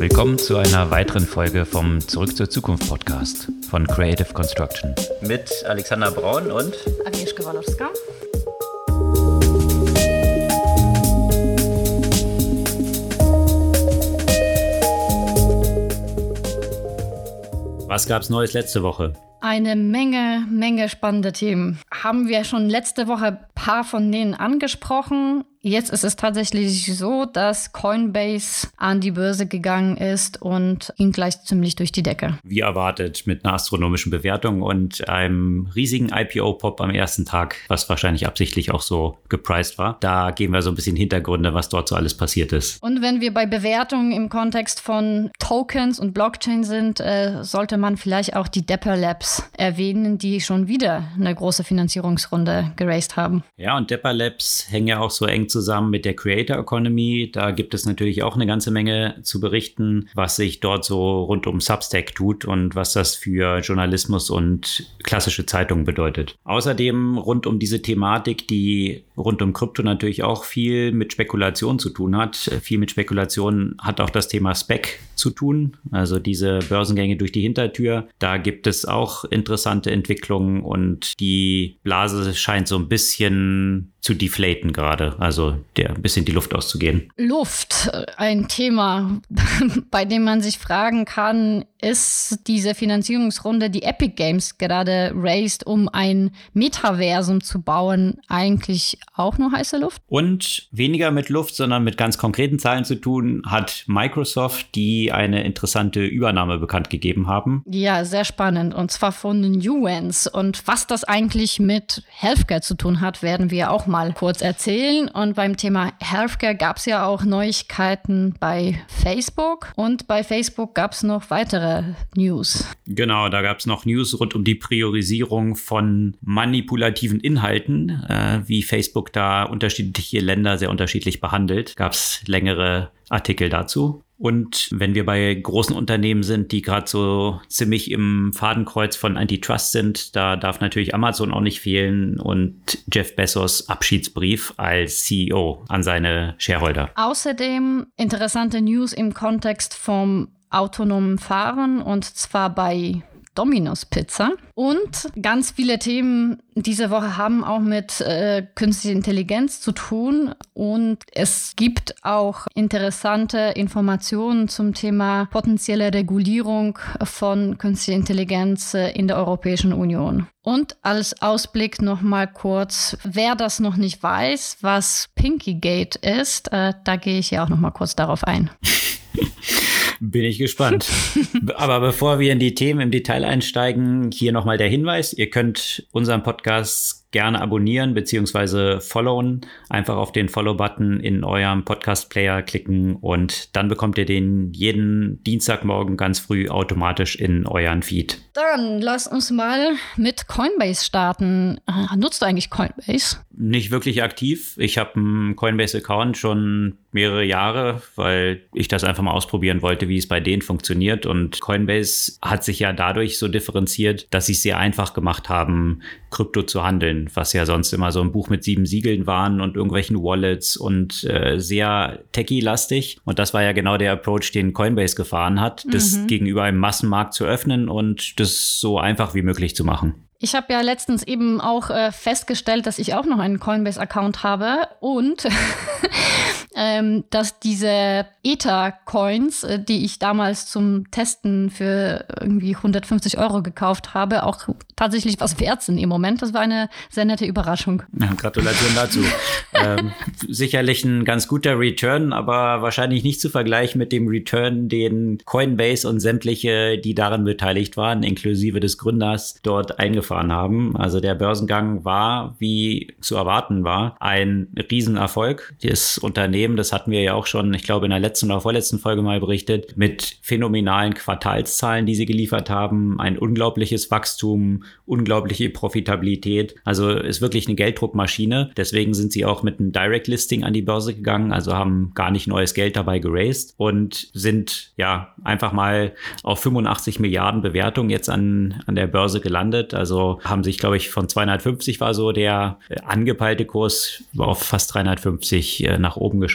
Willkommen zu einer weiteren Folge vom Zurück zur Zukunft Podcast von Creative Construction. Mit Alexander Braun und Agnieszka Walowska. Was gab's Neues letzte Woche? Eine Menge, Menge spannende Themen. Haben wir schon letzte Woche ein paar von denen angesprochen. Jetzt ist es tatsächlich so, dass Coinbase an die Börse gegangen ist und ging gleich ziemlich durch die Decke. Wie erwartet, mit einer astronomischen Bewertung und einem riesigen IPO-Pop am ersten Tag, was wahrscheinlich absichtlich auch so gepriced war. Da geben wir so ein bisschen Hintergründe, was dort so alles passiert ist. Und wenn wir bei Bewertungen im Kontext von Tokens und Blockchain sind, äh, sollte man vielleicht auch die Dapper Labs erwähnen, die schon wieder eine große Finanzierungsrunde geraced haben. Ja, und Dapper Labs hängen ja auch so eng zusammen mit der Creator Economy. Da gibt es natürlich auch eine ganze Menge zu berichten, was sich dort so rund um Substack tut und was das für Journalismus und klassische Zeitungen bedeutet. Außerdem rund um diese Thematik, die rund um Krypto natürlich auch viel mit Spekulation zu tun hat. Viel mit Spekulation hat auch das Thema Spec zu tun, also diese Börsengänge durch die Hintertür. Da gibt es auch interessante Entwicklungen und die Blase scheint so ein bisschen zu deflaten gerade, also der ein bisschen die Luft auszugehen. Luft, ein Thema, bei dem man sich fragen kann, ist diese Finanzierungsrunde, die Epic Games gerade raised, um ein Metaversum zu bauen, eigentlich auch nur heiße Luft? Und weniger mit Luft, sondern mit ganz konkreten Zahlen zu tun, hat Microsoft, die eine interessante Übernahme bekannt gegeben haben. Ja, sehr spannend. Und zwar von den Nuance. Und was das eigentlich mit Healthcare zu tun hat, werden wir auch mal kurz erzählen. Und beim Thema Healthcare gab es ja auch Neuigkeiten bei Facebook. Und bei Facebook gab es noch weitere News. Genau, da gab es noch News rund um die Priorisierung von manipulativen Inhalten, äh, wie Facebook da unterschiedliche Länder sehr unterschiedlich behandelt. Gab es längere Artikel dazu. Und wenn wir bei großen Unternehmen sind, die gerade so ziemlich im Fadenkreuz von Antitrust sind, da darf natürlich Amazon auch nicht fehlen und Jeff Bezos Abschiedsbrief als CEO an seine Shareholder. Außerdem interessante News im Kontext vom autonomen Fahren und zwar bei Domino's Pizza. Und ganz viele Themen diese Woche haben auch mit äh, künstlicher Intelligenz zu tun. Und es gibt auch interessante Informationen zum Thema potenzielle Regulierung von künstlicher Intelligenz äh, in der Europäischen Union. Und als Ausblick nochmal kurz, wer das noch nicht weiß, was Pinkygate ist, äh, da gehe ich ja auch nochmal kurz darauf ein. Bin ich gespannt. Aber bevor wir in die Themen im Detail einsteigen, hier nochmal der Hinweis. Ihr könnt unseren Podcast gerne abonnieren bzw. followen. Einfach auf den Follow-Button in eurem Podcast-Player klicken und dann bekommt ihr den jeden Dienstagmorgen ganz früh automatisch in euren Feed. Dann lass uns mal mit Coinbase starten. Äh, nutzt du eigentlich Coinbase? Nicht wirklich aktiv. Ich habe einen Coinbase-Account schon mehrere Jahre, weil ich das einfach mal ausprobieren wollte, wie es bei denen funktioniert. Und Coinbase hat sich ja dadurch so differenziert, dass sie es sehr einfach gemacht haben, Krypto zu handeln, was ja sonst immer so ein Buch mit sieben Siegeln waren und irgendwelchen Wallets und äh, sehr techie-lastig. Und das war ja genau der Approach, den Coinbase gefahren hat, das mhm. gegenüber einem Massenmarkt zu öffnen und das so einfach wie möglich zu machen. Ich habe ja letztens eben auch äh, festgestellt, dass ich auch noch einen Coinbase-Account habe und ähm, dass diese Ether-Coins, äh, die ich damals zum Testen für irgendwie 150 Euro gekauft habe, auch tatsächlich was wert sind im Moment. Das war eine sehr nette Überraschung. Ja, Gratulation dazu. ähm, sicherlich ein ganz guter Return, aber wahrscheinlich nicht zu vergleichen mit dem Return, den Coinbase und sämtliche, die daran beteiligt waren, inklusive des Gründers, dort eingefahren haben. Also der Börsengang war, wie zu erwarten war, ein Riesenerfolg. Das Unternehmen, das hatten wir ja auch schon, ich glaube, in der letzten oder vorletzten Folge mal berichtet, mit phänomenalen Quartalszahlen, die sie geliefert haben, ein unglaubliches Wachstum, unglaubliche Profitabilität. Also ist wirklich eine Gelddruckmaschine. Deswegen sind sie auch mit einem Direct Listing an die Börse gegangen, also haben gar nicht neues Geld dabei geraced und sind ja einfach mal auf 85 Milliarden Bewertung jetzt an, an der Börse gelandet. Also haben sich, glaube ich, von 250 war so der äh, angepeilte Kurs auf fast 350 äh, nach oben geschossen.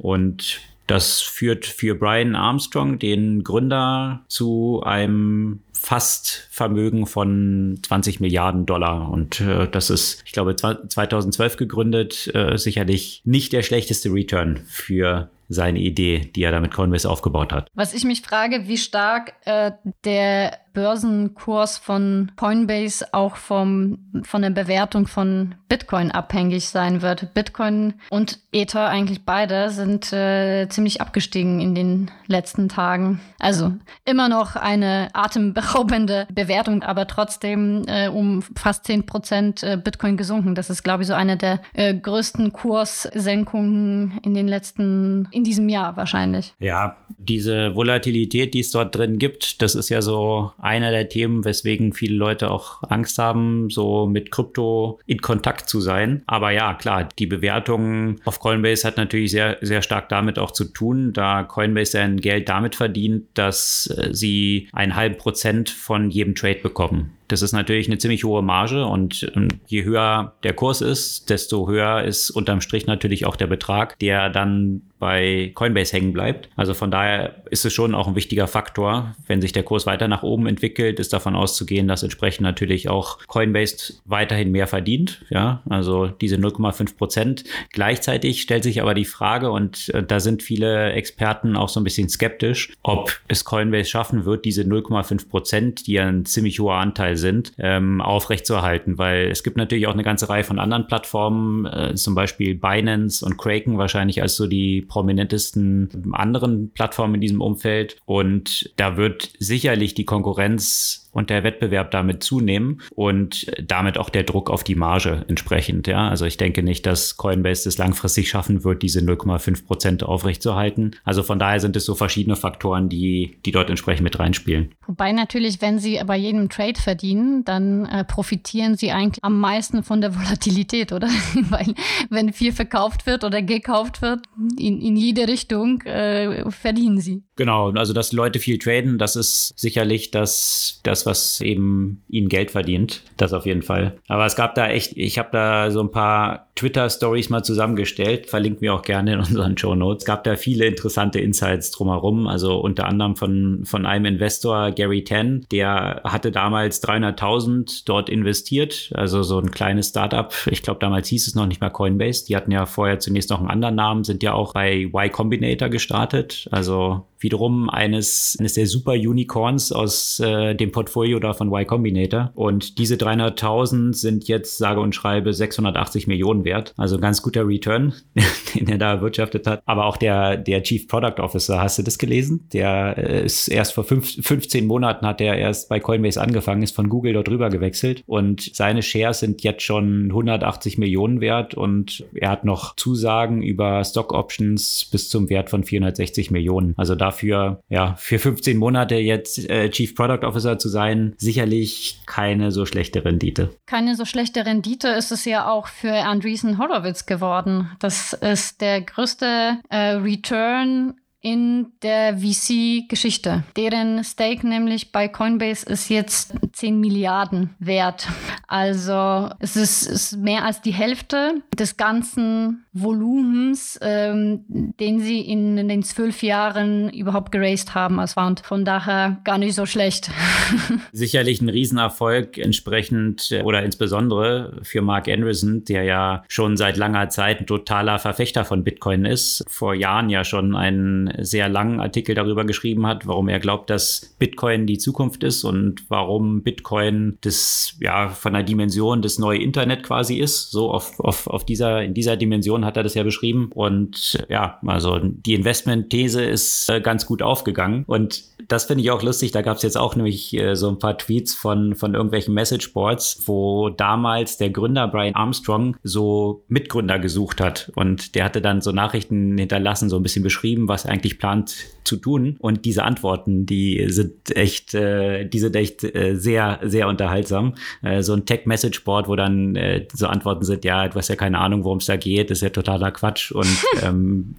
Und das führt für Brian Armstrong, den Gründer, zu einem Fastvermögen von 20 Milliarden Dollar. Und äh, das ist, ich glaube, 2012 gegründet, äh, sicherlich nicht der schlechteste Return für seine Idee, die er da mit Coinbase aufgebaut hat. Was ich mich frage, wie stark äh, der Börsenkurs von Coinbase auch vom, von der Bewertung von Bitcoin abhängig sein wird. Bitcoin und Ether, eigentlich beide, sind äh, ziemlich abgestiegen in den letzten Tagen. Also immer noch eine atemberaubende Bewertung, aber trotzdem äh, um fast 10 Prozent äh, Bitcoin gesunken. Das ist, glaube ich, so eine der äh, größten Kurssenkungen in den letzten, in diesem Jahr wahrscheinlich. Ja, diese Volatilität, die es dort drin gibt, das ist ja so einer der Themen, weswegen viele Leute auch Angst haben, so mit Krypto in Kontakt zu sein. Aber ja, klar, die Bewertung auf Coinbase hat natürlich sehr, sehr stark damit auch zu tun, da Coinbase sein Geld damit verdient, dass äh, sie einen halben Prozent von jedem Trade bekommen. Das ist natürlich eine ziemlich hohe Marge und ähm, je höher der Kurs ist, desto höher ist unterm Strich natürlich auch der Betrag, der dann bei Coinbase hängen bleibt. Also von daher ist es schon auch ein wichtiger Faktor. Wenn sich der Kurs weiter nach oben entwickelt, ist davon auszugehen, dass entsprechend natürlich auch Coinbase weiterhin mehr verdient. Ja, also diese 0,5 Prozent. Gleichzeitig stellt sich aber die Frage, und äh, da sind viele Experten auch so ein bisschen skeptisch, ob es Coinbase schaffen wird, diese 0,5 Prozent, die ja ein ziemlich hoher Anteil sind, ähm, aufrechtzuerhalten, weil es gibt natürlich auch eine ganze Reihe von anderen Plattformen, äh, zum Beispiel Binance und Kraken wahrscheinlich als so die prominentesten anderen Plattformen in diesem Umfeld. Und da wird sicherlich die Konkurrenz und der Wettbewerb damit zunehmen und damit auch der Druck auf die Marge entsprechend. Ja, also ich denke nicht, dass Coinbase es langfristig schaffen wird, diese 0,5 Prozent aufrechtzuerhalten. Also von daher sind es so verschiedene Faktoren, die, die dort entsprechend mit reinspielen. Wobei natürlich, wenn sie bei jedem Trade verdienen, dann äh, profitieren sie eigentlich am meisten von der Volatilität, oder? Weil wenn viel verkauft wird oder gekauft wird, in, in jede Richtung äh, verdienen sie. Genau, also dass Leute viel traden, das ist sicherlich das, das das, was eben ihnen Geld verdient. Das auf jeden Fall. Aber es gab da echt, ich habe da so ein paar Twitter-Stories mal zusammengestellt, verlinken wir auch gerne in unseren Show Notes. Es gab da viele interessante Insights drumherum, also unter anderem von, von einem Investor, Gary Ten, der hatte damals 300.000 dort investiert, also so ein kleines Startup. Ich glaube, damals hieß es noch nicht mal Coinbase. Die hatten ja vorher zunächst noch einen anderen Namen, sind ja auch bei Y Combinator gestartet, also wiederum eines, eines der Super Unicorns aus äh, dem Portfolio da von Y Combinator. Und diese 300.000 sind jetzt, sage und schreibe, 680 Millionen wert. Also ganz guter Return, den er da erwirtschaftet hat. Aber auch der, der Chief Product Officer, hast du das gelesen? Der äh, ist erst vor fünf, 15 Monaten hat er erst bei Coinbase angefangen, ist von Google dort rüber gewechselt und seine Shares sind jetzt schon 180 Millionen wert und er hat noch Zusagen über Stock Options bis zum Wert von 460 Millionen. Also dafür, ja, für 15 Monate jetzt äh, Chief Product Officer zu sein, sicherlich keine so schlechte Rendite. Keine so schlechte Rendite ist es ja auch für Andreessen Andreessen Horowitz geworden. Das ist der größte äh, Return in der VC-Geschichte. Deren Stake nämlich bei Coinbase ist jetzt 10 Milliarden wert. Also es ist, ist mehr als die Hälfte des ganzen Volumens, ähm, den sie in, in den zwölf Jahren überhaupt geraced haben. Es war von daher gar nicht so schlecht. Sicherlich ein Riesenerfolg entsprechend äh, oder insbesondere für Mark Anderson, der ja schon seit langer Zeit ein totaler Verfechter von Bitcoin ist. Vor Jahren ja schon einen sehr langen Artikel darüber geschrieben hat, warum er glaubt, dass Bitcoin die Zukunft ist und warum Bitcoin das ja von der Dimension des neue Internet quasi ist. So auf, auf, auf dieser, in dieser Dimension hat er das ja beschrieben. Und ja, also die Investment-These ist äh, ganz gut aufgegangen. Und das finde ich auch lustig. Da gab es jetzt auch nämlich äh, so ein paar Tweets von, von irgendwelchen Messageboards, wo damals der Gründer Brian Armstrong so Mitgründer gesucht hat. Und der hatte dann so Nachrichten hinterlassen, so ein bisschen beschrieben, was eigentlich eigentlich plant zu tun. Und diese Antworten, die sind echt, äh, die sind echt äh, sehr, sehr unterhaltsam. Äh, so ein Tech-Message-Board, wo dann äh, so Antworten sind, ja, du hast ja keine Ahnung, worum es da geht, das ist ja totaler Quatsch. Und ähm,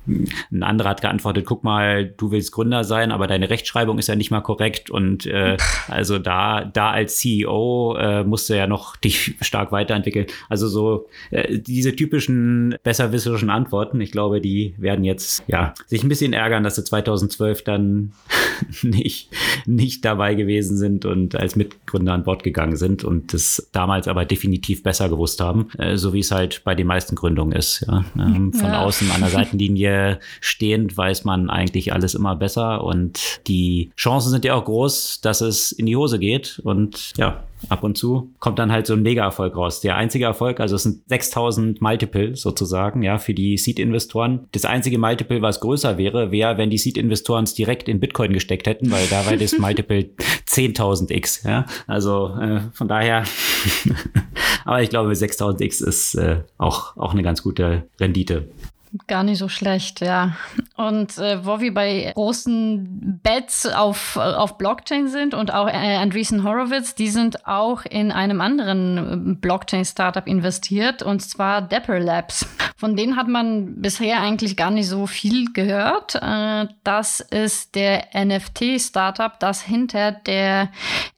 ein anderer hat geantwortet, guck mal, du willst Gründer sein, aber deine Rechtschreibung ist ja nicht mal korrekt. Und äh, also da, da als CEO äh, musst du ja noch dich stark weiterentwickeln. Also so äh, diese typischen besserwisserischen Antworten, ich glaube, die werden jetzt ja sich ein bisschen ärgern, dass sie 2012 2012 dann nicht, nicht dabei gewesen sind und als Mitgründer an Bord gegangen sind und das damals aber definitiv besser gewusst haben, äh, so wie es halt bei den meisten Gründungen ist. Ja. Ähm, von ja. außen an der Seitenlinie stehend weiß man eigentlich alles immer besser und die Chancen sind ja auch groß, dass es in die Hose geht und ja, ab und zu kommt dann halt so ein Mega-Erfolg raus. Der einzige Erfolg, also es sind 6000 Multiple sozusagen, ja, für die Seed-Investoren. Das einzige Multiple, was größer wäre, wäre, wenn die Seed-Investoren es direkt in Bitcoin gesteckt hätten, weil da wäre das Multiple 10.000x, ja. Also äh, von daher, aber ich glaube 6000x ist äh, auch, auch eine ganz gute Rendite. Gar nicht so schlecht, ja. Und äh, wo wir bei großen Bets auf, auf Blockchain sind und auch äh, Andreessen Horowitz, die sind auch in einem anderen äh, Blockchain-Startup investiert, und zwar Dapper Labs. Von denen hat man bisher eigentlich gar nicht so viel gehört. Äh, das ist der NFT-Startup, das hinter der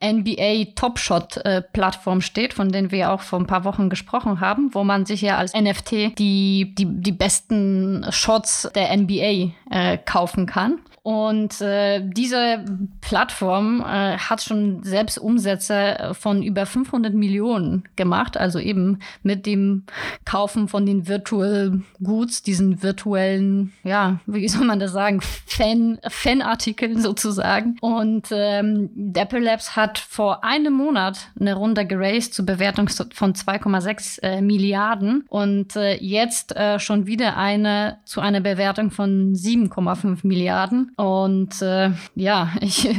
NBA Top Shot-Plattform äh, steht, von denen wir auch vor ein paar Wochen gesprochen haben, wo man sich ja als NFT die, die, die besten Shots der NBA äh, kaufen kann. Und äh, diese Plattform äh, hat schon selbst Umsätze von über 500 Millionen gemacht, also eben mit dem Kaufen von den Virtual Goods, diesen virtuellen, ja, wie soll man das sagen, Fan, Fanartikeln sozusagen. Und ähm, Dapper Labs hat vor einem Monat eine Runde geraced zur Bewertung von 2,6 äh, Milliarden und äh, jetzt äh, schon wieder eine zu einer Bewertung von 7,5 Milliarden. Und äh, ja, ich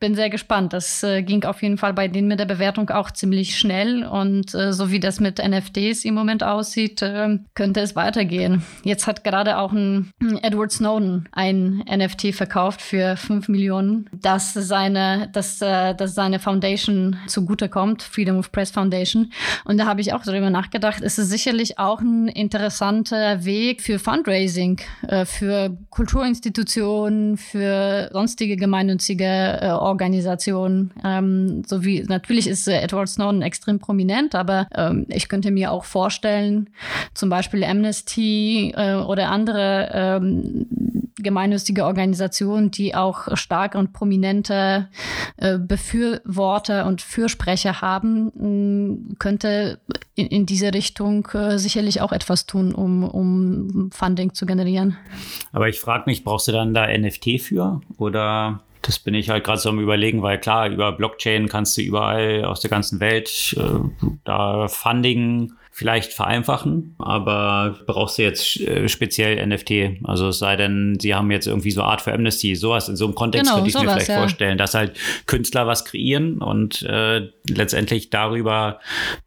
bin sehr gespannt. Das äh, ging auf jeden Fall bei denen mit der Bewertung auch ziemlich schnell. Und äh, so wie das mit NFTs im Moment aussieht, äh, könnte es weitergehen. Jetzt hat gerade auch ein Edward Snowden ein NFT verkauft für 5 Millionen, dass seine, dass, äh, dass seine Foundation zugutekommt, Freedom of Press Foundation. Und da habe ich auch darüber nachgedacht, es ist sicherlich auch ein interessanter Weg für Fundraising, äh, für Kulturinstitutionen, für sonstige gemeinnützige äh, Organisationen. Ähm, so wie natürlich ist äh, Edward Snowden extrem prominent, aber ähm, ich könnte mir auch vorstellen, zum Beispiel Amnesty äh, oder andere ähm, gemeinnützige Organisationen, die auch starke und prominente äh, Befürworter und Fürsprecher haben, könnte in, in diese Richtung äh, sicherlich auch etwas tun, um, um Funding zu generieren. Aber ich frage mich, brauchst du dann da NFT für? Oder das bin ich halt gerade so am überlegen, weil klar, über Blockchain kannst du überall aus der ganzen Welt äh, da Funding vielleicht vereinfachen, aber brauchst du jetzt äh, speziell NFT? Also es sei denn, sie haben jetzt irgendwie so Art für Amnesty, sowas in so einem Kontext genau, könnte ich sowas, mir vielleicht ja. vorstellen, dass halt Künstler was kreieren und äh, letztendlich darüber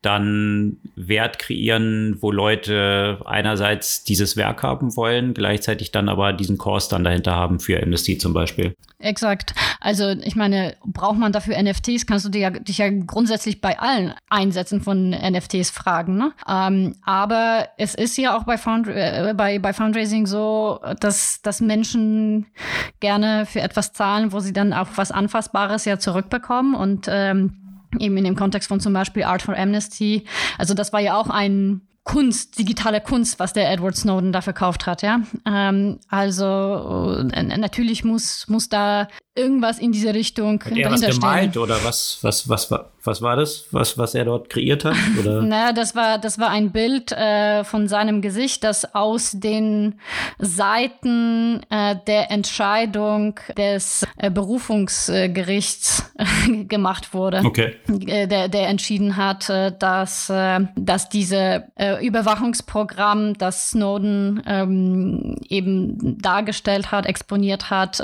dann Wert kreieren, wo Leute einerseits dieses Werk haben wollen, gleichzeitig dann aber diesen Kurs dann dahinter haben für Amnesty zum Beispiel. Exakt. Also ich meine, braucht man dafür NFTs? Kannst du dich ja, dich ja grundsätzlich bei allen Einsätzen von NFTs fragen. Ne? Ähm, aber es ist ja auch bei, Fund äh, bei, bei Fundraising so, dass, dass Menschen gerne für etwas zahlen, wo sie dann auch was Anfassbares ja zurückbekommen und ähm, eben in dem Kontext von zum Beispiel Art for Amnesty. Also das war ja auch ein Kunst, digitale Kunst, was der Edward Snowden da verkauft hat, ja. Ähm, also äh, natürlich muss, muss da irgendwas in diese Richtung hat er was gemalt oder was, was, was, was war das, was, was er dort kreiert hat? Oder? naja, das war, das war ein Bild äh, von seinem Gesicht, das aus den Seiten äh, der Entscheidung des äh, Berufungsgerichts gemacht wurde. Okay. Äh, der, der entschieden hat, äh, dass, äh, dass diese Überwachungsprogramm, das Snowden ähm, eben dargestellt hat, exponiert hat,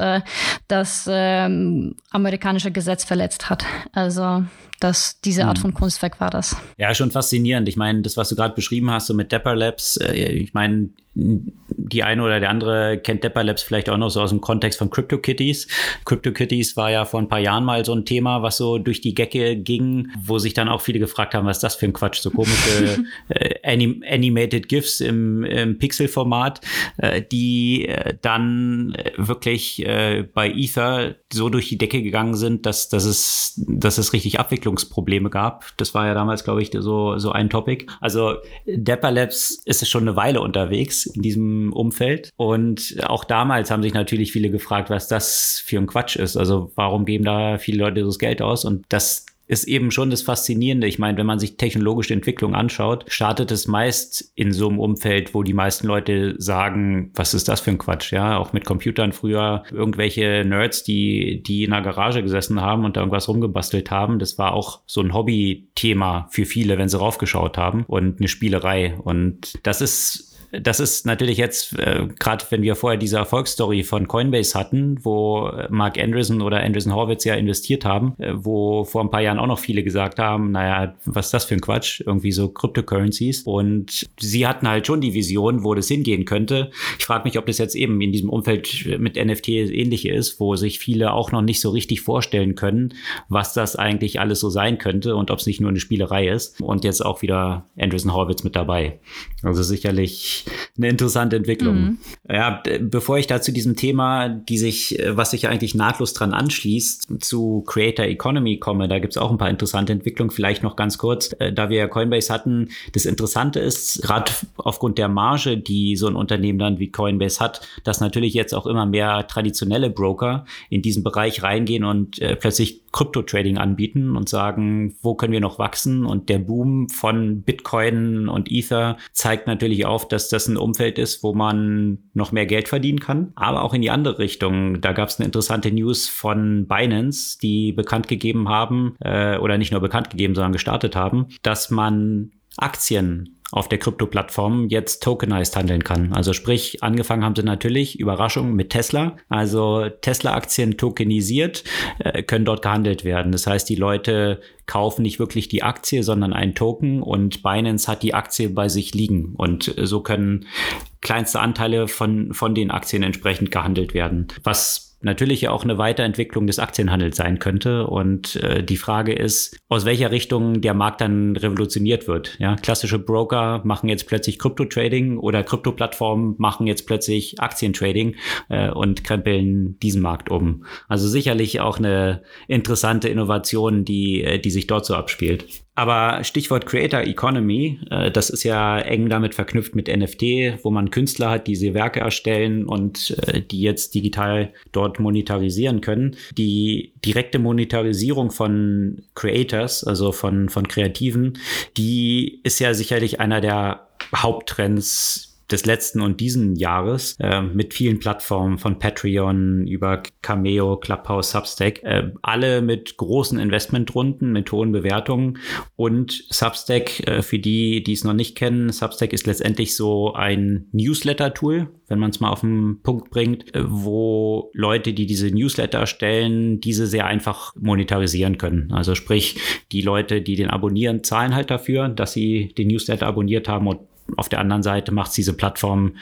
dass ähm, amerikanische Gesetz verletzt hat. Also das, diese Art hm. von Kunstwerk war das. Ja, schon faszinierend. Ich meine, das, was du gerade beschrieben hast, so mit Dapper Labs, äh, ich meine, die eine oder der andere kennt Depper Labs vielleicht auch noch so aus dem Kontext von CryptoKitties. CryptoKitties war ja vor ein paar Jahren mal so ein Thema, was so durch die Gecke ging, wo sich dann auch viele gefragt haben, was ist das für ein Quatsch, so komische äh, Anim Animated GIFs im, im Pixel-Format, äh, die äh, dann äh, wirklich äh, bei Ether so durch die Decke gegangen sind, dass, dass, es, dass es richtig Abwicklungsprobleme gab. Das war ja damals, glaube ich, so, so ein Topic. Also Dapper Labs ist schon eine Weile unterwegs in diesem Umfeld. Und auch damals haben sich natürlich viele gefragt, was das für ein Quatsch ist. Also warum geben da viele Leute das Geld aus? Und das ist eben schon das Faszinierende. Ich meine, wenn man sich technologische Entwicklung anschaut, startet es meist in so einem Umfeld, wo die meisten Leute sagen, was ist das für ein Quatsch? Ja, auch mit Computern früher irgendwelche Nerds, die, die in der Garage gesessen haben und da irgendwas rumgebastelt haben. Das war auch so ein Hobby-Thema für viele, wenn sie raufgeschaut haben und eine Spielerei. Und das ist das ist natürlich jetzt, äh, gerade wenn wir vorher diese Erfolgsstory von Coinbase hatten, wo Mark Andreessen oder Andreessen Horwitz ja investiert haben, äh, wo vor ein paar Jahren auch noch viele gesagt haben, naja, was ist das für ein Quatsch? Irgendwie so Cryptocurrencies. Und sie hatten halt schon die Vision, wo das hingehen könnte. Ich frage mich, ob das jetzt eben in diesem Umfeld mit NFT ähnliche ist, wo sich viele auch noch nicht so richtig vorstellen können, was das eigentlich alles so sein könnte und ob es nicht nur eine Spielerei ist. Und jetzt auch wieder Andreessen Horwitz mit dabei. Also sicherlich eine interessante Entwicklung. Mhm. Ja, bevor ich da zu diesem Thema, die sich, äh, was sich eigentlich nahtlos dran anschließt, zu Creator Economy komme, da gibt es auch ein paar interessante Entwicklungen. Vielleicht noch ganz kurz, äh, da wir ja Coinbase hatten, das Interessante ist, gerade aufgrund der Marge, die so ein Unternehmen dann wie Coinbase hat, dass natürlich jetzt auch immer mehr traditionelle Broker in diesen Bereich reingehen und äh, plötzlich Krypto-Trading anbieten und sagen, wo können wir noch wachsen? Und der Boom von Bitcoin und Ether zeigt natürlich auf, dass das ein Umfeld ist, wo man noch mehr Geld verdienen kann, aber auch in die andere Richtung. Da gab es eine interessante News von Binance, die bekannt gegeben haben, äh, oder nicht nur bekannt gegeben, sondern gestartet haben, dass man Aktien auf der Krypto-Plattform jetzt tokenized handeln kann. Also sprich, angefangen haben sie natürlich, Überraschung, mit Tesla. Also Tesla-Aktien tokenisiert, äh, können dort gehandelt werden. Das heißt, die Leute kaufen nicht wirklich die Aktie, sondern einen Token und Binance hat die Aktie bei sich liegen. Und so können kleinste Anteile von, von den Aktien entsprechend gehandelt werden. Was natürlich auch eine Weiterentwicklung des Aktienhandels sein könnte. Und äh, die Frage ist, aus welcher Richtung der Markt dann revolutioniert wird. Ja, klassische Broker machen jetzt plötzlich Krypto-Trading oder Krypto-Plattformen machen jetzt plötzlich Aktientrading äh, und krempeln diesen Markt um. Also sicherlich auch eine interessante Innovation, die, äh, die sich dort so abspielt. Aber Stichwort Creator Economy, äh, das ist ja eng damit verknüpft mit NFT, wo man Künstler hat, die sie Werke erstellen und äh, die jetzt digital dort monetarisieren können. Die direkte Monetarisierung von Creators, also von, von Kreativen, die ist ja sicherlich einer der Haupttrends des letzten und diesen Jahres äh, mit vielen Plattformen von Patreon über Cameo, Clubhouse, Substack, äh, alle mit großen Investmentrunden, mit hohen Bewertungen und Substack, äh, für die, die es noch nicht kennen, Substack ist letztendlich so ein Newsletter-Tool, wenn man es mal auf den Punkt bringt, äh, wo Leute, die diese Newsletter erstellen, diese sehr einfach monetarisieren können. Also sprich, die Leute, die den abonnieren, zahlen halt dafür, dass sie den Newsletter abonniert haben und auf der anderen Seite macht diese Plattform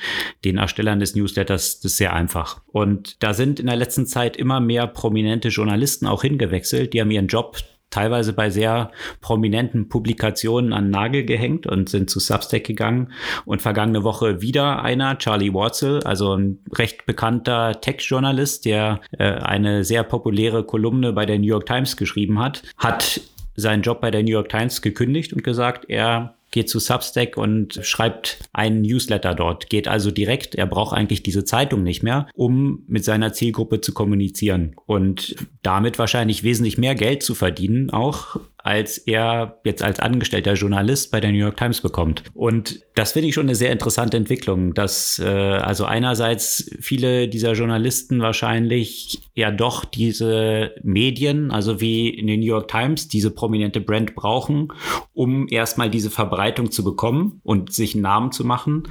den Erstellern des Newsletters das sehr einfach. Und da sind in der letzten Zeit immer mehr prominente Journalisten auch hingewechselt. Die haben ihren Job teilweise bei sehr prominenten Publikationen an Nagel gehängt und sind zu Substack gegangen. Und vergangene Woche wieder einer, Charlie Warzel, also ein recht bekannter Tech-Journalist, der äh, eine sehr populäre Kolumne bei der New York Times geschrieben hat, hat seinen Job bei der New York Times gekündigt und gesagt, er geht zu Substack und schreibt einen Newsletter dort, geht also direkt, er braucht eigentlich diese Zeitung nicht mehr, um mit seiner Zielgruppe zu kommunizieren und damit wahrscheinlich wesentlich mehr Geld zu verdienen, auch als er jetzt als angestellter Journalist bei der New York Times bekommt. Und das finde ich schon eine sehr interessante Entwicklung, dass äh, also einerseits viele dieser Journalisten wahrscheinlich ja doch diese Medien, also wie in den New York Times, diese prominente Brand brauchen, um erstmal diese Verbreitung zu bekommen und sich einen Namen zu machen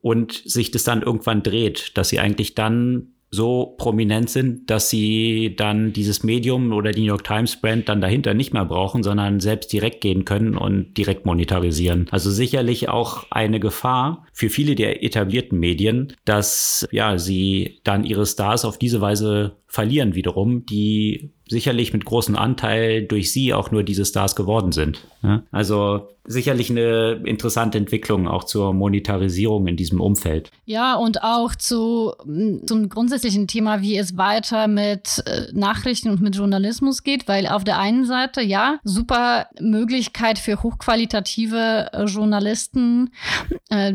und sich das dann irgendwann dreht, dass sie eigentlich dann so prominent sind, dass sie dann dieses Medium oder die New York Times Brand dann dahinter nicht mehr brauchen, sondern selbst direkt gehen können und direkt monetarisieren. Also sicherlich auch eine Gefahr für viele der etablierten Medien, dass ja sie dann ihre Stars auf diese Weise verlieren wiederum, die sicherlich mit großem Anteil durch sie auch nur diese Stars geworden sind. Ja? Also sicherlich eine interessante Entwicklung auch zur Monetarisierung in diesem Umfeld. Ja, und auch zu zum grundsätzlichen Thema, wie es weiter mit äh, Nachrichten und mit Journalismus geht, weil auf der einen Seite ja super Möglichkeit für hochqualitative äh, Journalisten äh,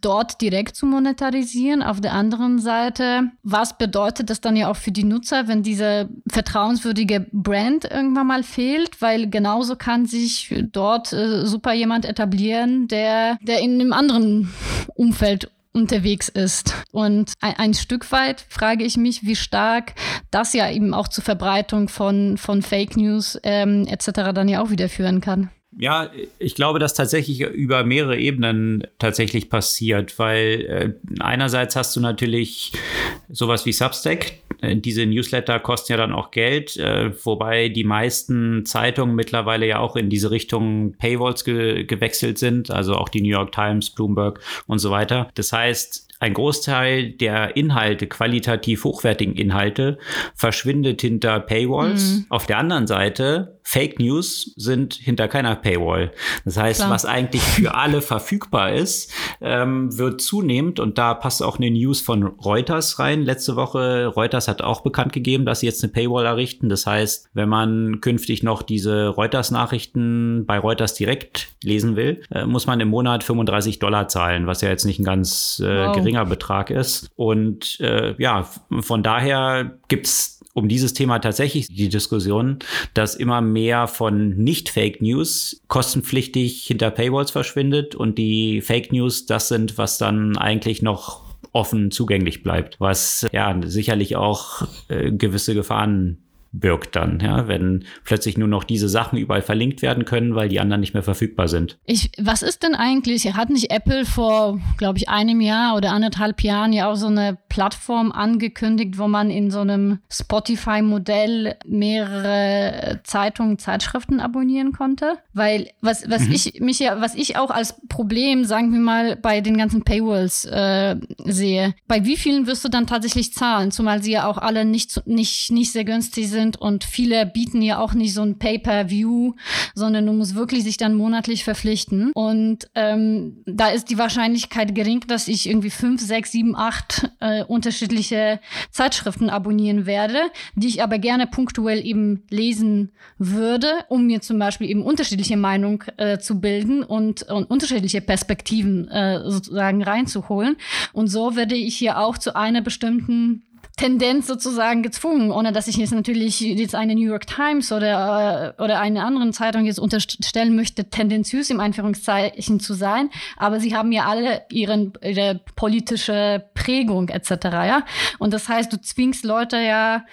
dort direkt zu monetarisieren. Auf der anderen Seite, was bedeutet das dann ja auch für die Nutzer, wenn diese vertrauenswürdige Brand irgendwann mal fehlt, weil genauso kann sich dort äh, super jemand etablieren, der, der in einem anderen Umfeld unterwegs ist. Und ein, ein, Stück weit frage ich mich, wie stark das ja eben auch zur Verbreitung von, von Fake News ähm, etc. dann ja auch wieder führen kann. Ja, ich glaube, dass tatsächlich über mehrere Ebenen tatsächlich passiert, weil äh, einerseits hast du natürlich sowas wie Substack. Äh, diese Newsletter kosten ja dann auch Geld, äh, wobei die meisten Zeitungen mittlerweile ja auch in diese Richtung Paywalls ge gewechselt sind, also auch die New York Times, Bloomberg und so weiter. Das heißt, ein Großteil der Inhalte, qualitativ hochwertigen Inhalte, verschwindet hinter Paywalls. Mhm. Auf der anderen Seite, Fake News sind hinter keiner Paywall. Das heißt, Klar. was eigentlich für alle verfügbar ist, ähm, wird zunehmend, und da passt auch eine News von Reuters rein. Letzte Woche, Reuters hat auch bekannt gegeben, dass sie jetzt eine Paywall errichten. Das heißt, wenn man künftig noch diese Reuters-Nachrichten bei Reuters direkt lesen will, äh, muss man im Monat 35 Dollar zahlen, was ja jetzt nicht ein ganz äh, wow geringer Betrag ist. Und äh, ja, von daher gibt es um dieses Thema tatsächlich die Diskussion, dass immer mehr von Nicht-Fake News kostenpflichtig hinter Paywalls verschwindet und die Fake News das sind, was dann eigentlich noch offen zugänglich bleibt, was ja sicherlich auch äh, gewisse Gefahren birgt dann, ja, wenn plötzlich nur noch diese Sachen überall verlinkt werden können, weil die anderen nicht mehr verfügbar sind. Ich, was ist denn eigentlich, hat nicht Apple vor, glaube ich, einem Jahr oder anderthalb Jahren ja auch so eine Plattform angekündigt, wo man in so einem Spotify-Modell mehrere Zeitungen, Zeitschriften abonnieren konnte? Weil was, was mhm. ich mich ja, was ich auch als Problem, sagen wir mal, bei den ganzen Paywalls äh, sehe, bei wie vielen wirst du dann tatsächlich zahlen, zumal sie ja auch alle nicht, nicht, nicht sehr günstig sind sind und viele bieten ja auch nicht so ein Pay-per-View, sondern du musst wirklich sich dann monatlich verpflichten. Und ähm, da ist die Wahrscheinlichkeit gering, dass ich irgendwie fünf, sechs, sieben, acht äh, unterschiedliche Zeitschriften abonnieren werde, die ich aber gerne punktuell eben lesen würde, um mir zum Beispiel eben unterschiedliche Meinungen äh, zu bilden und, und unterschiedliche Perspektiven äh, sozusagen reinzuholen. Und so werde ich hier auch zu einer bestimmten Tendenz sozusagen gezwungen, ohne dass ich jetzt natürlich jetzt eine New York Times oder, äh, oder eine andere Zeitung jetzt unterstellen möchte, tendenziös im Einführungszeichen zu sein. Aber sie haben ja alle ihren, ihre politische Prägung etc. Ja? Und das heißt, du zwingst Leute ja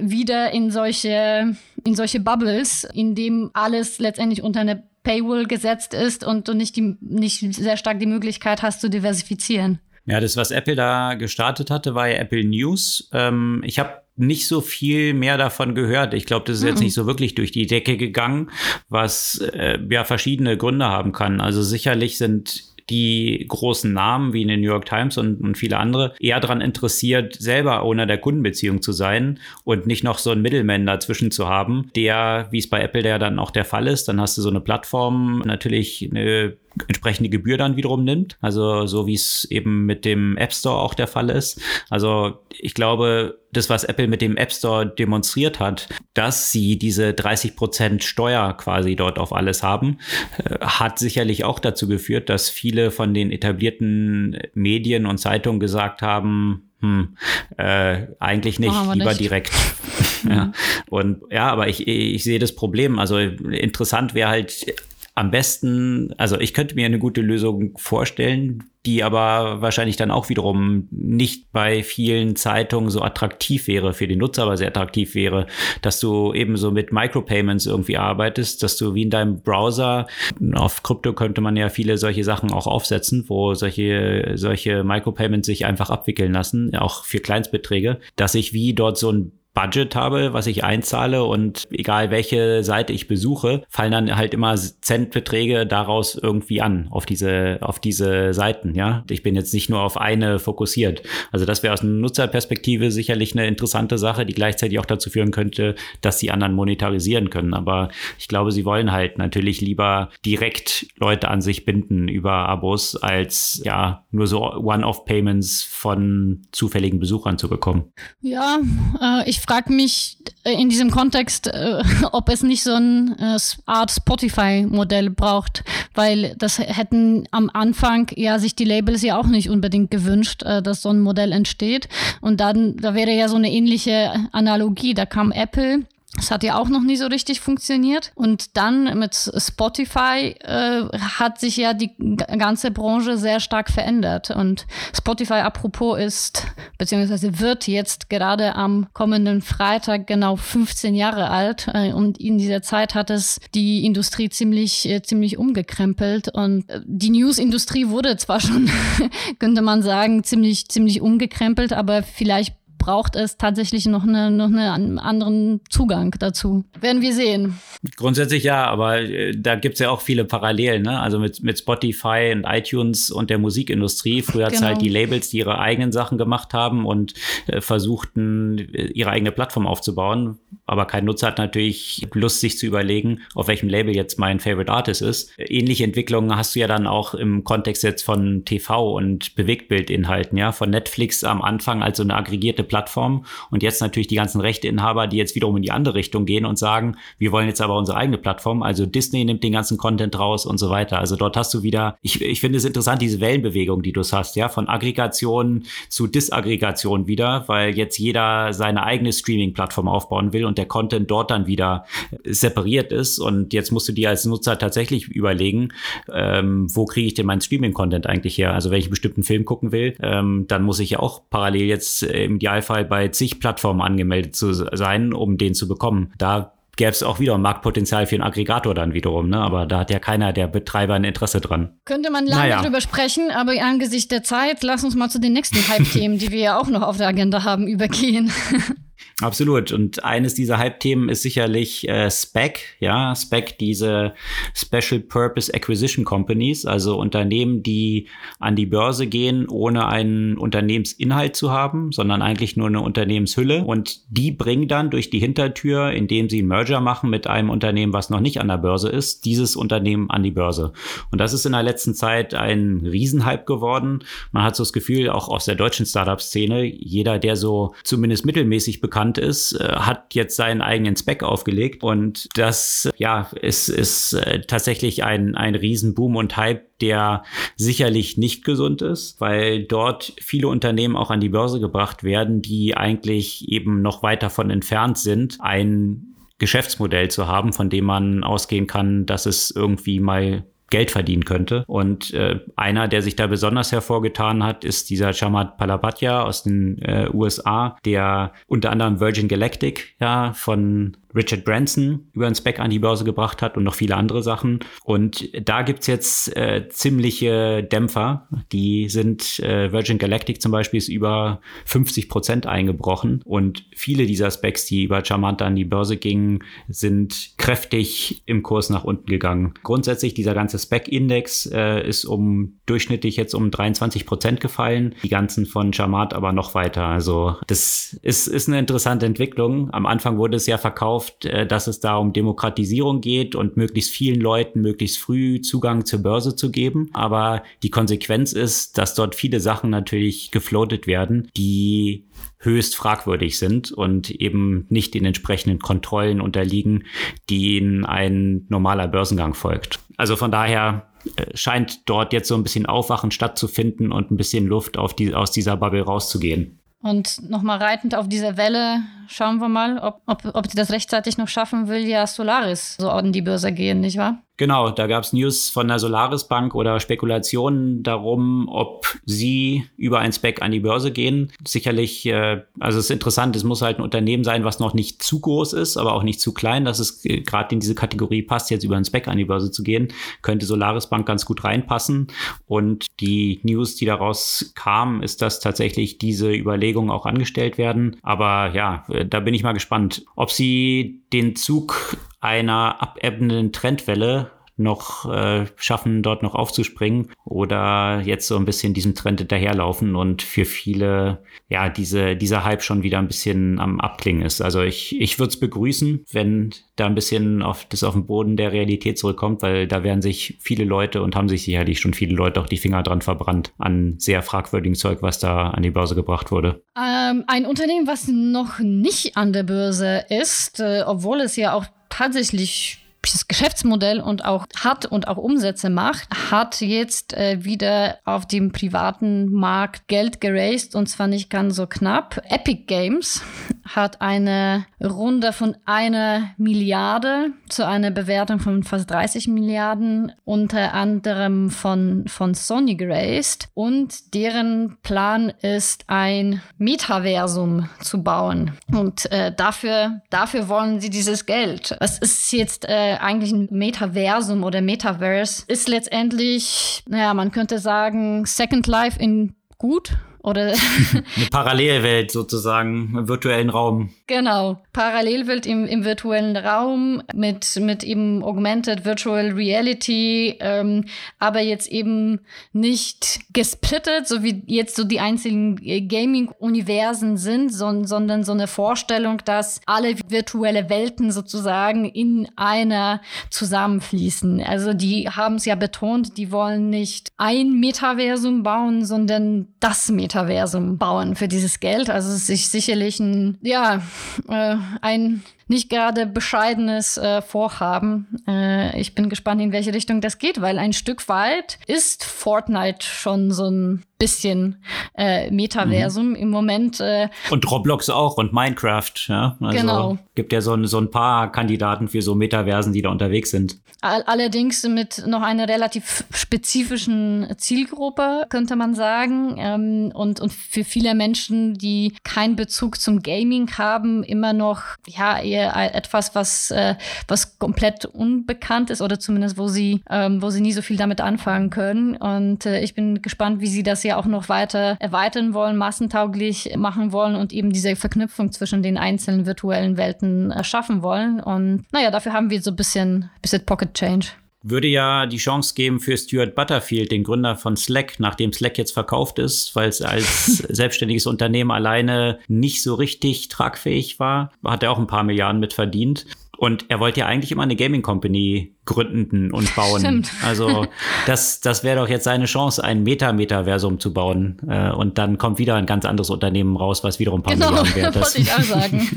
wieder in solche, in solche Bubbles, in dem alles letztendlich unter eine Paywall gesetzt ist und du nicht, die, nicht sehr stark die Möglichkeit hast zu diversifizieren. Ja, das, was Apple da gestartet hatte, war ja Apple News. Ähm, ich habe nicht so viel mehr davon gehört. Ich glaube, das ist jetzt nicht so wirklich durch die Decke gegangen, was äh, ja verschiedene Gründe haben kann. Also sicherlich sind die großen Namen wie in den New York Times und, und viele andere eher daran interessiert, selber Owner der Kundenbeziehung zu sein und nicht noch so einen Middleman dazwischen zu haben, der, wie es bei Apple ja dann auch der Fall ist, dann hast du so eine Plattform, natürlich eine entsprechende Gebühr dann wiederum nimmt. Also so wie es eben mit dem App Store auch der Fall ist. Also ich glaube, das, was Apple mit dem App Store demonstriert hat, dass sie diese 30 Prozent Steuer quasi dort auf alles haben, äh, hat sicherlich auch dazu geführt, dass viele von den etablierten Medien und Zeitungen gesagt haben, hm, äh, eigentlich nicht, lieber nicht. direkt. ja. Und ja, aber ich, ich sehe das Problem. Also interessant wäre halt am besten, also ich könnte mir eine gute Lösung vorstellen, die aber wahrscheinlich dann auch wiederum nicht bei vielen Zeitungen so attraktiv wäre, für den Nutzer aber sehr attraktiv wäre, dass du eben so mit Micropayments irgendwie arbeitest, dass du wie in deinem Browser, auf Krypto könnte man ja viele solche Sachen auch aufsetzen, wo solche, solche Micropayments sich einfach abwickeln lassen, auch für Kleinstbeträge, dass ich wie dort so ein Budget habe, was ich einzahle und egal welche Seite ich besuche, fallen dann halt immer Centbeträge daraus irgendwie an auf diese auf diese Seiten, ja. Ich bin jetzt nicht nur auf eine fokussiert. Also das wäre aus Nutzerperspektive sicherlich eine interessante Sache, die gleichzeitig auch dazu führen könnte, dass die anderen monetarisieren können, aber ich glaube, sie wollen halt natürlich lieber direkt Leute an sich binden über Abos als ja, nur so One-off-Payments von zufälligen Besuchern zu bekommen. Ja, äh, ich frage mich äh, in diesem Kontext, äh, ob es nicht so eine äh, Art Spotify-Modell braucht, weil das hätten am Anfang ja sich die Labels ja auch nicht unbedingt gewünscht, äh, dass so ein Modell entsteht. Und dann, da wäre ja so eine ähnliche Analogie. Da kam Apple das hat ja auch noch nie so richtig funktioniert. Und dann mit Spotify äh, hat sich ja die ganze Branche sehr stark verändert. Und Spotify, apropos, ist, beziehungsweise wird jetzt gerade am kommenden Freitag genau 15 Jahre alt. Äh, und in dieser Zeit hat es die Industrie ziemlich, äh, ziemlich umgekrempelt. Und äh, die News-Industrie wurde zwar schon, könnte man sagen, ziemlich, ziemlich umgekrempelt, aber vielleicht braucht es tatsächlich noch, eine, noch einen anderen Zugang dazu. Werden wir sehen. Grundsätzlich ja, aber äh, da gibt es ja auch viele Parallelen. Ne? Also mit, mit Spotify und iTunes und der Musikindustrie. Früher hat es halt genau. die Labels, die ihre eigenen Sachen gemacht haben und äh, versuchten, äh, ihre eigene Plattform aufzubauen. Aber kein Nutzer hat natürlich Lust, sich zu überlegen, auf welchem Label jetzt mein Favorite Artist ist. Ähnliche Entwicklungen hast du ja dann auch im Kontext jetzt von TV und Bewegtbildinhalten, ja, von Netflix am Anfang als so eine aggregierte Plattform und jetzt natürlich die ganzen Rechteinhaber, die jetzt wiederum in die andere Richtung gehen und sagen, wir wollen jetzt aber unsere eigene Plattform. Also Disney nimmt den ganzen Content raus und so weiter. Also dort hast du wieder, ich, ich finde es interessant, diese Wellenbewegung, die du hast, ja, von Aggregation zu Disaggregation wieder, weil jetzt jeder seine eigene Streaming-Plattform aufbauen will und der Content dort dann wieder separiert ist. Und jetzt musst du dir als Nutzer tatsächlich überlegen, ähm, wo kriege ich denn meinen Streaming-Content eigentlich her? Also wenn ich einen bestimmten Film gucken will, ähm, dann muss ich ja auch parallel jetzt im Ideal Idealfall bei zig Plattformen angemeldet zu sein, um den zu bekommen. Da gäbe es auch wieder ein Marktpotenzial für einen Aggregator dann wiederum, ne? Aber da hat ja keiner der Betreiber ein Interesse dran. Könnte man lange naja. drüber sprechen, aber angesichts der Zeit, lass uns mal zu den nächsten Hype-Themen, die wir ja auch noch auf der Agenda haben, übergehen. Absolut. Und eines dieser Hype-Themen ist sicherlich äh, SPAC, ja, SPAC, diese Special Purpose Acquisition Companies, also Unternehmen, die an die Börse gehen, ohne einen Unternehmensinhalt zu haben, sondern eigentlich nur eine Unternehmenshülle. Und die bringen dann durch die Hintertür, indem sie einen Merger machen mit einem Unternehmen, was noch nicht an der Börse ist, dieses Unternehmen an die Börse. Und das ist in der letzten Zeit ein Riesenhype geworden. Man hat so das Gefühl, auch aus der deutschen Startup-Szene, jeder, der so zumindest mittelmäßig bekannt bekannt ist, äh, hat jetzt seinen eigenen Spec aufgelegt und das ja ist, ist äh, tatsächlich ein, ein Riesenboom und Hype, der sicherlich nicht gesund ist, weil dort viele Unternehmen auch an die Börse gebracht werden, die eigentlich eben noch weit davon entfernt sind, ein Geschäftsmodell zu haben, von dem man ausgehen kann, dass es irgendwie mal Geld verdienen könnte. Und äh, einer, der sich da besonders hervorgetan hat, ist dieser Chamat Palapatya aus den äh, USA, der unter anderem Virgin Galactic ja von Richard Branson über einen Spec an die Börse gebracht hat und noch viele andere Sachen. Und da gibt's jetzt äh, ziemliche Dämpfer. Die sind, äh, Virgin Galactic zum Beispiel ist über 50 Prozent eingebrochen. Und viele dieser Specs, die über Charmant an die Börse gingen, sind kräftig im Kurs nach unten gegangen. Grundsätzlich dieser ganze Spec-Index äh, ist um durchschnittlich jetzt um 23 Prozent gefallen. Die ganzen von Charmant aber noch weiter. Also das ist, ist eine interessante Entwicklung. Am Anfang wurde es ja verkauft verkauft, äh, dass es da um Demokratisierung geht und möglichst vielen Leuten möglichst früh Zugang zur Börse zu geben. Aber die Konsequenz ist, dass dort viele Sachen natürlich gefloatet werden, die höchst fragwürdig sind und eben nicht den entsprechenden Kontrollen unterliegen, denen ein normaler Börsengang folgt. Also von daher äh, scheint dort jetzt so ein bisschen Aufwachen stattzufinden und ein bisschen Luft die, aus dieser Bubble rauszugehen. Und nochmal reitend auf dieser Welle schauen wir mal, ob, ob, ob die das rechtzeitig noch schaffen will, ja Solaris so an die Börse gehen, nicht wahr? Genau, da gab es News von der Solaris Bank oder Spekulationen darum, ob sie über ein Spec an die Börse gehen. Sicherlich, äh, also es ist interessant, es muss halt ein Unternehmen sein, was noch nicht zu groß ist, aber auch nicht zu klein, dass es äh, gerade in diese Kategorie passt, jetzt über ein Spec an die Börse zu gehen. Könnte Solaris Bank ganz gut reinpassen. Und die News, die daraus kamen, ist, dass tatsächlich diese Überlegungen auch angestellt werden. Aber ja, äh, da bin ich mal gespannt, ob sie den Zug einer abebbenden Trendwelle noch äh, schaffen, dort noch aufzuspringen oder jetzt so ein bisschen diesem Trend hinterherlaufen und für viele, ja, diese, dieser Hype schon wieder ein bisschen am Abklingen ist. Also ich, ich würde es begrüßen, wenn da ein bisschen auf das auf den Boden der Realität zurückkommt, weil da werden sich viele Leute und haben sich sicherlich schon viele Leute auch die Finger dran verbrannt an sehr fragwürdigen Zeug, was da an die Börse gebracht wurde. Ähm, ein Unternehmen, was noch nicht an der Börse ist, äh, obwohl es ja auch tatsächlich das Geschäftsmodell und auch hat und auch Umsätze macht, hat jetzt äh, wieder auf dem privaten Markt Geld geraced und zwar nicht ganz so knapp. Epic Games hat eine Runde von einer Milliarde zu einer Bewertung von fast 30 Milliarden unter anderem von, von Sony geraced und deren Plan ist ein Metaversum zu bauen und äh, dafür, dafür wollen sie dieses Geld. Was ist jetzt äh, eigentlich ein Metaversum oder Metaverse ist letztendlich, naja, man könnte sagen, Second Life in gut oder eine Parallelwelt sozusagen im virtuellen Raum. Genau, Parallelwelt im, im virtuellen Raum mit, mit eben Augmented Virtual Reality, ähm, aber jetzt eben nicht gesplittet, so wie jetzt so die einzelnen äh, Gaming-Universen sind, so, sondern so eine Vorstellung, dass alle virtuelle Welten sozusagen in einer zusammenfließen. Also die haben es ja betont, die wollen nicht ein Metaversum bauen, sondern das Metaversum. Metaversum bauen für dieses Geld. Also es ist sicherlich ein, ja, äh, ein nicht gerade bescheidenes äh, Vorhaben. Äh, ich bin gespannt, in welche Richtung das geht, weil ein Stück weit ist Fortnite schon so ein bisschen äh, Metaversum mhm. im Moment. Äh, und Roblox auch und Minecraft, ja. Also genau. Gibt ja so, so ein paar Kandidaten für so Metaversen, die da unterwegs sind. Allerdings mit noch einer relativ spezifischen Zielgruppe, könnte man sagen. Ähm, und, und für viele Menschen, die keinen Bezug zum Gaming haben, immer noch ja eher etwas, was, äh, was komplett unbekannt ist oder zumindest wo sie, ähm, wo sie nie so viel damit anfangen können. Und äh, ich bin gespannt, wie sie das ja auch noch weiter erweitern wollen, massentauglich machen wollen und eben diese Verknüpfung zwischen den einzelnen virtuellen Welten äh, schaffen wollen. Und naja, dafür haben wir so ein bisschen, bisschen Pocket Change würde ja die Chance geben für Stuart Butterfield, den Gründer von Slack, nachdem Slack jetzt verkauft ist, weil es als selbstständiges Unternehmen alleine nicht so richtig tragfähig war. Hat er auch ein paar Milliarden mit verdient. Und er wollte ja eigentlich immer eine Gaming Company gründen und bauen. Stimmt. Also das, das wäre doch jetzt seine Chance, ein Meta-Metaversum zu bauen. Äh, und dann kommt wieder ein ganz anderes Unternehmen raus, was wiederum ein paar genau, Milliarden wert ist. wollte ich auch sagen.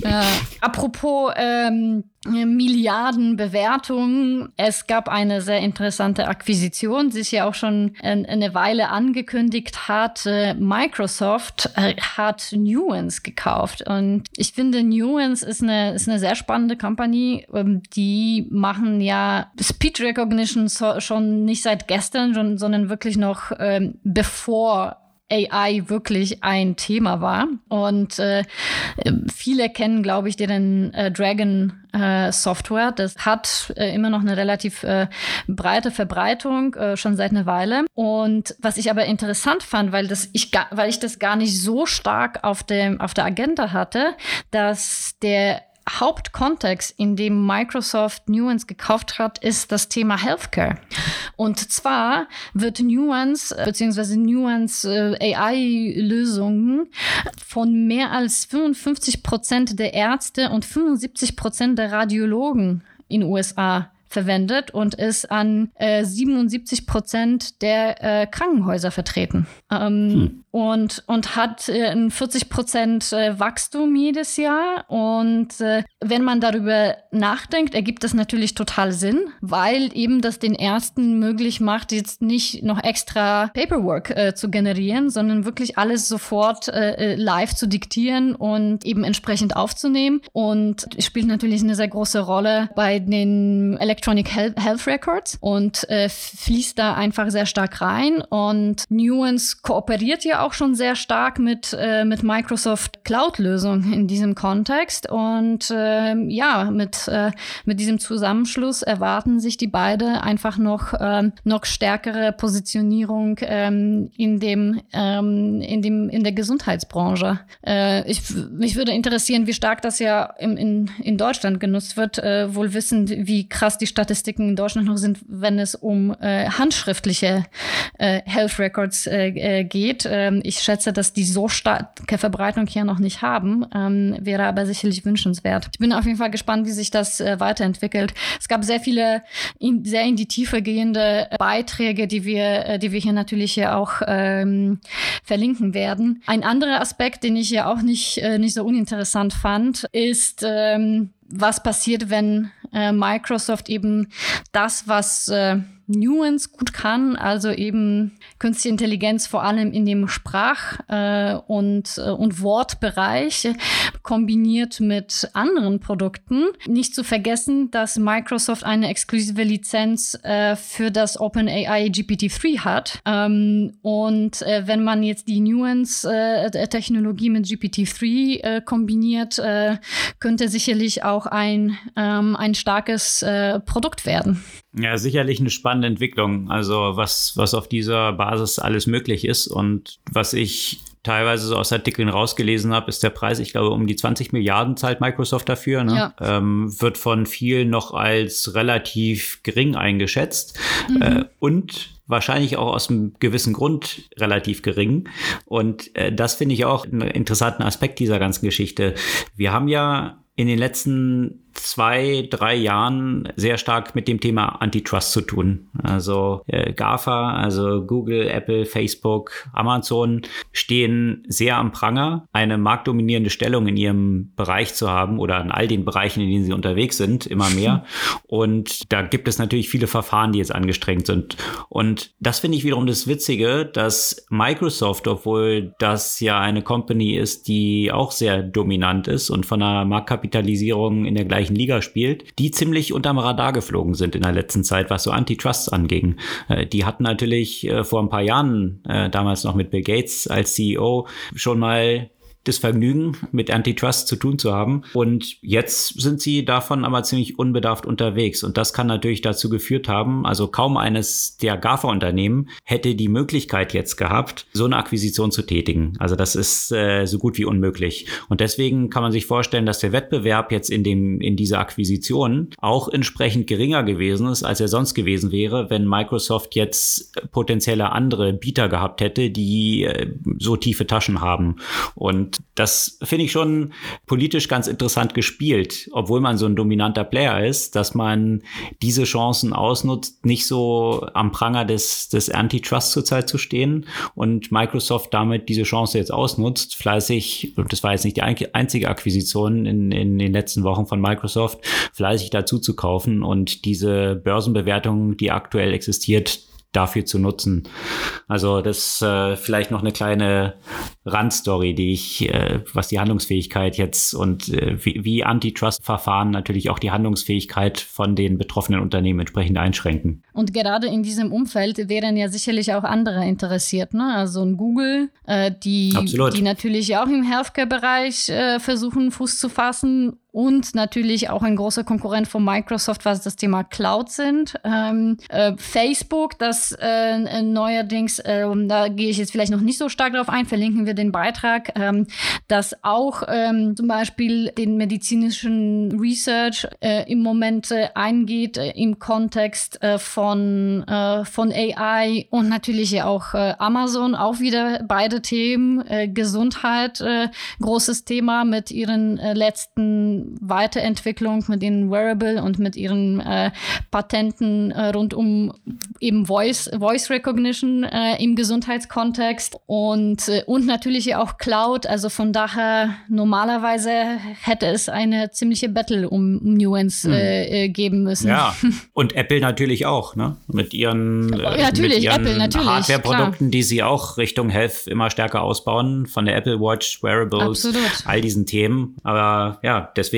ja. Apropos ähm, Milliardenbewertung. Es gab eine sehr interessante Akquisition, die sich ja auch schon eine Weile angekündigt hat. Äh, Microsoft äh, hat Nuance gekauft. Und ich finde, Nuance ist eine, ist eine sehr spannende Company, ähm, die machen ja Speech Recognition so, schon nicht seit gestern, sondern wirklich noch ähm, bevor AI wirklich ein Thema war. Und äh, viele kennen, glaube ich, den äh, Dragon äh, Software. Das hat äh, immer noch eine relativ äh, breite Verbreitung, äh, schon seit einer Weile. Und was ich aber interessant fand, weil, das ich, weil ich das gar nicht so stark auf, dem, auf der Agenda hatte, dass der Hauptkontext, in dem Microsoft Nuance gekauft hat, ist das Thema Healthcare. Und zwar wird Nuance bzw. Nuance äh, AI-Lösungen von mehr als 55 Prozent der Ärzte und 75 Prozent der Radiologen in USA verwendet und ist an äh, 77 Prozent der äh, Krankenhäuser vertreten. Ähm, hm und, und hat äh, ein 40 Prozent äh, Wachstum jedes Jahr. Und äh, wenn man darüber nachdenkt, ergibt das natürlich total Sinn, weil eben das den Ärzten möglich macht, jetzt nicht noch extra Paperwork äh, zu generieren, sondern wirklich alles sofort live zu diktieren und eben entsprechend aufzunehmen. Und spielt natürlich eine sehr große Rolle bei den Elekt Electronic Health Records und äh, fließt da einfach sehr stark rein. Und Nuance kooperiert ja auch schon sehr stark mit, äh, mit Microsoft Cloud-Lösungen in diesem Kontext. Und äh, ja, mit, äh, mit diesem Zusammenschluss erwarten sich die beide einfach noch, äh, noch stärkere Positionierung ähm, in, dem, ähm, in, dem, in der Gesundheitsbranche. Äh, ich, mich würde interessieren, wie stark das ja im, in, in Deutschland genutzt wird, äh, wohl wissend, wie krass die Statistiken in Deutschland noch sind, wenn es um äh, handschriftliche äh, Health Records äh, äh, geht. Ähm, ich schätze, dass die so starke Verbreitung hier noch nicht haben, ähm, wäre aber sicherlich wünschenswert. Ich bin auf jeden Fall gespannt, wie sich das äh, weiterentwickelt. Es gab sehr viele in, sehr in die Tiefe gehende Beiträge, die wir, äh, die wir hier natürlich hier auch ähm, verlinken werden. Ein anderer Aspekt, den ich ja auch nicht, äh, nicht so uninteressant fand, ist, ähm, was passiert, wenn äh, Microsoft eben das, was äh, Nuance gut kann, also eben künstliche Intelligenz vor allem in dem Sprach- äh, und, äh, und Wortbereich kombiniert mit anderen Produkten. Nicht zu vergessen, dass Microsoft eine exklusive Lizenz äh, für das OpenAI GPT-3 hat. Ähm, und äh, wenn man jetzt die Nuance-Technologie mit GPT-3 äh, kombiniert, äh, könnte sicherlich auch ein, ähm, ein starkes Produkt werden. Ja, sicherlich eine spannende Entwicklung. Also was, was auf dieser Basis alles möglich ist und was ich teilweise so aus Artikeln rausgelesen habe, ist der Preis, ich glaube, um die 20 Milliarden zahlt Microsoft dafür. Ne? Ja. Ähm, wird von vielen noch als relativ gering eingeschätzt mhm. äh, und wahrscheinlich auch aus einem gewissen Grund relativ gering. Und äh, das finde ich auch einen interessanten Aspekt dieser ganzen Geschichte. Wir haben ja in den letzten zwei, drei Jahren sehr stark mit dem Thema Antitrust zu tun. Also äh, GAFA, also Google, Apple, Facebook, Amazon stehen sehr am Pranger, eine marktdominierende Stellung in ihrem Bereich zu haben oder in all den Bereichen, in denen sie unterwegs sind, immer mehr. Und da gibt es natürlich viele Verfahren, die jetzt angestrengt sind. Und das finde ich wiederum das Witzige, dass Microsoft, obwohl das ja eine Company ist, die auch sehr dominant ist und von der Marktkapitalisierung in der gleichen gleichen Liga spielt, die ziemlich unterm Radar geflogen sind in der letzten Zeit, was so Antitrusts anging. Äh, die hatten natürlich äh, vor ein paar Jahren, äh, damals noch mit Bill Gates als CEO, schon mal das Vergnügen, mit Antitrust zu tun zu haben. Und jetzt sind sie davon aber ziemlich unbedarft unterwegs. Und das kann natürlich dazu geführt haben, also kaum eines der GAFA-Unternehmen hätte die Möglichkeit jetzt gehabt, so eine Akquisition zu tätigen. Also das ist äh, so gut wie unmöglich. Und deswegen kann man sich vorstellen, dass der Wettbewerb jetzt in dem, in dieser Akquisition auch entsprechend geringer gewesen ist, als er sonst gewesen wäre, wenn Microsoft jetzt potenzielle andere Bieter gehabt hätte, die äh, so tiefe Taschen haben. Und und das finde ich schon politisch ganz interessant gespielt, obwohl man so ein dominanter Player ist, dass man diese Chancen ausnutzt, nicht so am Pranger des, des Antitrust zurzeit zu stehen und Microsoft damit diese Chance jetzt ausnutzt, fleißig, und das war jetzt nicht die einzige Akquisition in, in den letzten Wochen von Microsoft, fleißig dazu zu kaufen und diese Börsenbewertung, die aktuell existiert, dafür zu nutzen. Also das äh, vielleicht noch eine kleine Randstory, die ich, äh, was die Handlungsfähigkeit jetzt und äh, wie, wie Antitrust-Verfahren natürlich auch die Handlungsfähigkeit von den betroffenen Unternehmen entsprechend einschränken. Und gerade in diesem Umfeld wären ja sicherlich auch andere interessiert, ne? Also ein Google, äh, die, die natürlich auch im Healthcare-Bereich äh, versuchen, Fuß zu fassen und natürlich auch ein großer Konkurrent von Microsoft, was das Thema Cloud sind. Ähm, äh, Facebook, das äh, neuerdings, äh, da gehe ich jetzt vielleicht noch nicht so stark drauf ein, verlinken wir den Beitrag, ähm, dass auch ähm, zum Beispiel den medizinischen Research äh, im Moment äh, eingeht äh, im Kontext von, von AI und natürlich auch Amazon, auch wieder beide Themen, Gesundheit, großes Thema mit ihren äh, Weiterentwicklung mit ihren Wearable und mit ihren äh, Patenten äh, rund um eben Voice, Voice Recognition äh, im Gesundheitskontext und, äh, und natürlich auch Cloud. Also von daher, normalerweise hätte es eine ziemliche Battle um Nuance hm. äh, geben müssen. Ja, und Apple natürlich auch, ne? Mit ihren, äh, natürlich, Hardware-Produkten, die sie auch Richtung Health immer stärker ausbauen, von der Apple Watch, Wearables, Absolut. all diesen Themen. Aber ja, deswegen,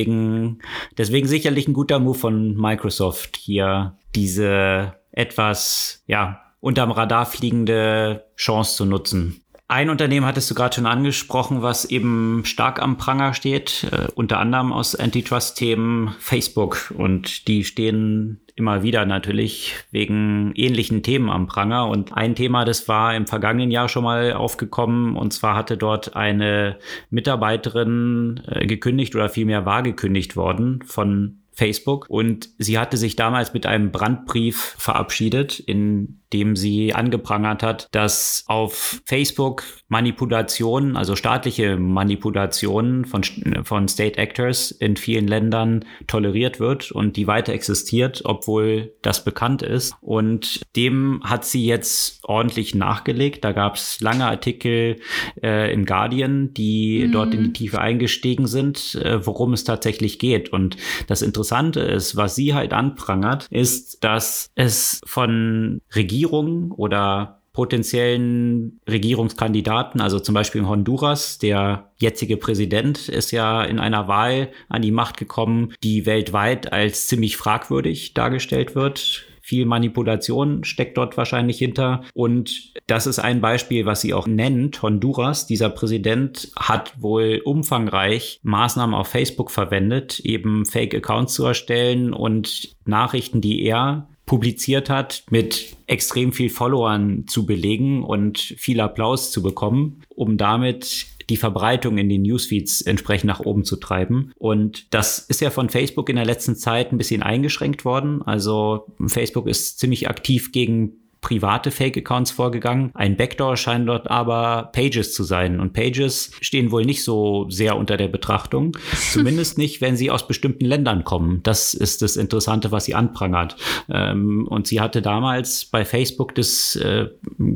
deswegen sicherlich ein guter Move von Microsoft hier diese etwas, ja, unterm Radar fliegende Chance zu nutzen. Ein Unternehmen hattest du gerade schon angesprochen, was eben stark am Pranger steht, äh, unter anderem aus Antitrust-Themen Facebook. Und die stehen immer wieder natürlich wegen ähnlichen Themen am Pranger. Und ein Thema, das war im vergangenen Jahr schon mal aufgekommen. Und zwar hatte dort eine Mitarbeiterin äh, gekündigt oder vielmehr war gekündigt worden von Facebook und sie hatte sich damals mit einem Brandbrief verabschiedet, in dem sie angeprangert hat, dass auf Facebook Manipulationen, also staatliche Manipulationen von, von State Actors in vielen Ländern toleriert wird und die weiter existiert, obwohl das bekannt ist. Und dem hat sie jetzt ordentlich nachgelegt. Da gab es lange Artikel äh, im Guardian, die mhm. dort in die Tiefe eingestiegen sind, äh, worum es tatsächlich geht. Und das Interessante ist, was sie halt anprangert, ist, dass es von Regierungen oder potenziellen Regierungskandidaten, also zum Beispiel in Honduras, der jetzige Präsident ist ja in einer Wahl an die Macht gekommen, die weltweit als ziemlich fragwürdig dargestellt wird. Viel Manipulation steckt dort wahrscheinlich hinter. Und das ist ein Beispiel, was sie auch nennt. Honduras, dieser Präsident hat wohl umfangreich Maßnahmen auf Facebook verwendet, eben Fake-Accounts zu erstellen und Nachrichten, die er publiziert hat, mit extrem viel Followern zu belegen und viel Applaus zu bekommen, um damit die Verbreitung in den Newsfeeds entsprechend nach oben zu treiben. Und das ist ja von Facebook in der letzten Zeit ein bisschen eingeschränkt worden. Also Facebook ist ziemlich aktiv gegen private Fake-Accounts vorgegangen. Ein Backdoor scheint dort aber Pages zu sein. Und Pages stehen wohl nicht so sehr unter der Betrachtung. Zumindest nicht, wenn sie aus bestimmten Ländern kommen. Das ist das Interessante, was sie anprangert. Ähm, und sie hatte damals bei Facebook das äh,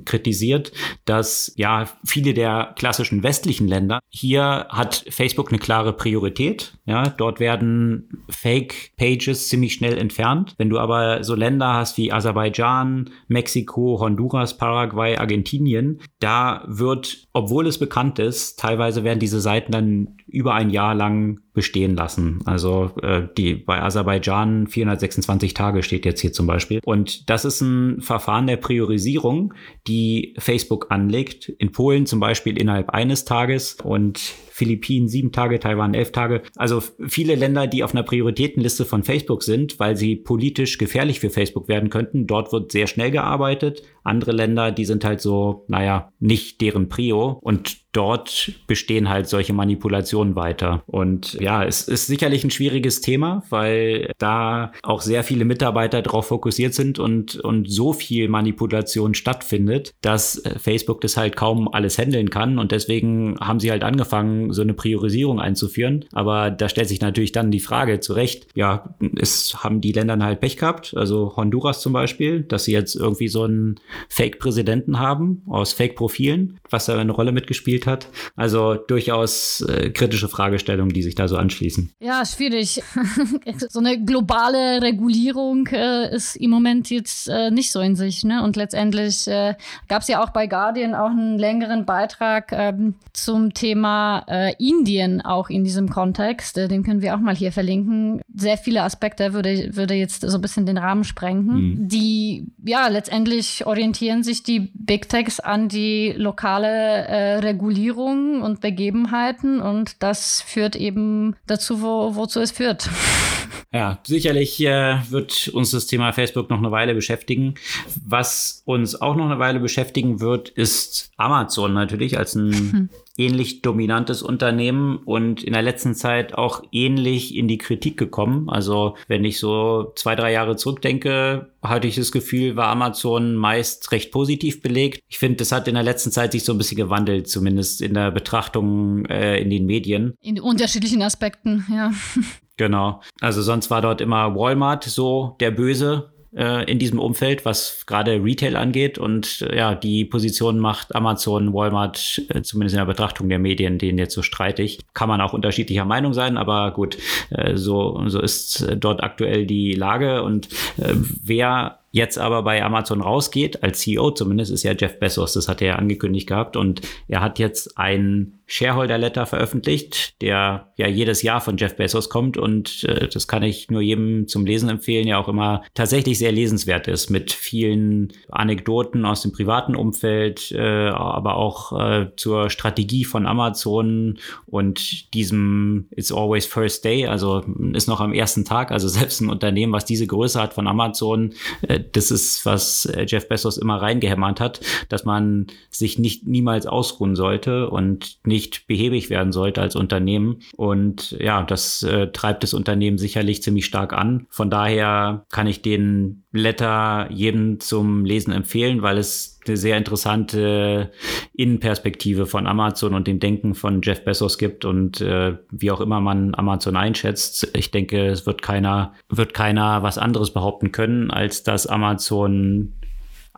kritisiert, dass ja viele der klassischen westlichen Länder, hier hat Facebook eine klare Priorität. Ja, dort werden Fake-Pages ziemlich schnell entfernt. Wenn du aber so Länder hast wie Aserbaidschan, Mexiko, Mexiko, Honduras, Paraguay, Argentinien, da wird, obwohl es bekannt ist, teilweise werden diese Seiten dann über ein Jahr lang bestehen lassen. Also äh, die bei Aserbaidschan 426 Tage steht jetzt hier zum Beispiel. Und das ist ein Verfahren der Priorisierung, die Facebook anlegt. In Polen zum Beispiel innerhalb eines Tages und Philippinen sieben Tage, Taiwan elf Tage. Also viele Länder, die auf einer Prioritätenliste von Facebook sind, weil sie politisch gefährlich für Facebook werden könnten. Dort wird sehr schnell gearbeitet. Andere Länder, die sind halt so, naja, nicht deren Prio. Und dort bestehen halt solche Manipulationen weiter. Und ja, es ist sicherlich ein schwieriges Thema, weil da auch sehr viele Mitarbeiter darauf fokussiert sind und, und so viel Manipulation stattfindet, dass äh, Facebook das halt kaum alles handeln kann. Und deswegen haben sie halt angefangen, so eine Priorisierung einzuführen. Aber da stellt sich natürlich dann die Frage zurecht, ja, es haben die Länder halt Pech gehabt, also Honduras zum Beispiel, dass sie jetzt irgendwie so einen Fake-Präsidenten haben aus Fake-Profilen, was da eine Rolle mitgespielt hat. Also durchaus äh, kritische Fragestellungen, die sich da so anschließen. Ja, schwierig. so eine globale Regulierung äh, ist im Moment jetzt äh, nicht so in sich. Ne? Und letztendlich äh, gab es ja auch bei Guardian auch einen längeren Beitrag ähm, zum Thema äh, Indien auch in diesem Kontext. Äh, den können wir auch mal hier verlinken. Sehr viele Aspekte würde, würde jetzt so ein bisschen den Rahmen sprengen. Mhm. Die ja letztendlich orientieren sich die Big Techs an die lokale äh, Regulierung und Begebenheiten und das führt eben dazu, wo, wozu es führt. Ja, sicherlich äh, wird uns das Thema Facebook noch eine Weile beschäftigen. Was uns auch noch eine Weile beschäftigen wird, ist Amazon natürlich als ein hm. Ähnlich dominantes Unternehmen und in der letzten Zeit auch ähnlich in die Kritik gekommen. Also wenn ich so zwei, drei Jahre zurückdenke, hatte ich das Gefühl, war Amazon meist recht positiv belegt. Ich finde, das hat in der letzten Zeit sich so ein bisschen gewandelt, zumindest in der Betrachtung äh, in den Medien. In unterschiedlichen Aspekten, ja. Genau. Also sonst war dort immer Walmart so der Böse äh, in diesem Umfeld, was gerade Retail angeht. Und äh, ja, die Position macht Amazon, Walmart, äh, zumindest in der Betrachtung der Medien, denen jetzt so streitig. Kann man auch unterschiedlicher Meinung sein, aber gut, äh, so, so ist äh, dort aktuell die Lage. Und äh, wer jetzt aber bei Amazon rausgeht, als CEO zumindest, ist ja Jeff Bezos, das hat er ja angekündigt gehabt und er hat jetzt ein Shareholder-Letter veröffentlicht, der ja jedes Jahr von Jeff Bezos kommt und äh, das kann ich nur jedem zum Lesen empfehlen, ja auch immer tatsächlich sehr lesenswert ist mit vielen Anekdoten aus dem privaten Umfeld, äh, aber auch äh, zur Strategie von Amazon und diesem It's Always First Day, also ist noch am ersten Tag, also selbst ein Unternehmen, was diese Größe hat von Amazon, äh, das ist, was äh, Jeff Bezos immer reingehämmert hat, dass man sich nicht niemals ausruhen sollte und nicht nicht behäbig werden sollte als Unternehmen. Und ja, das äh, treibt das Unternehmen sicherlich ziemlich stark an. Von daher kann ich den Letter jedem zum Lesen empfehlen, weil es eine sehr interessante Innenperspektive von Amazon und dem Denken von Jeff Bezos gibt und äh, wie auch immer man Amazon einschätzt. Ich denke, es wird keiner, wird keiner was anderes behaupten können, als dass Amazon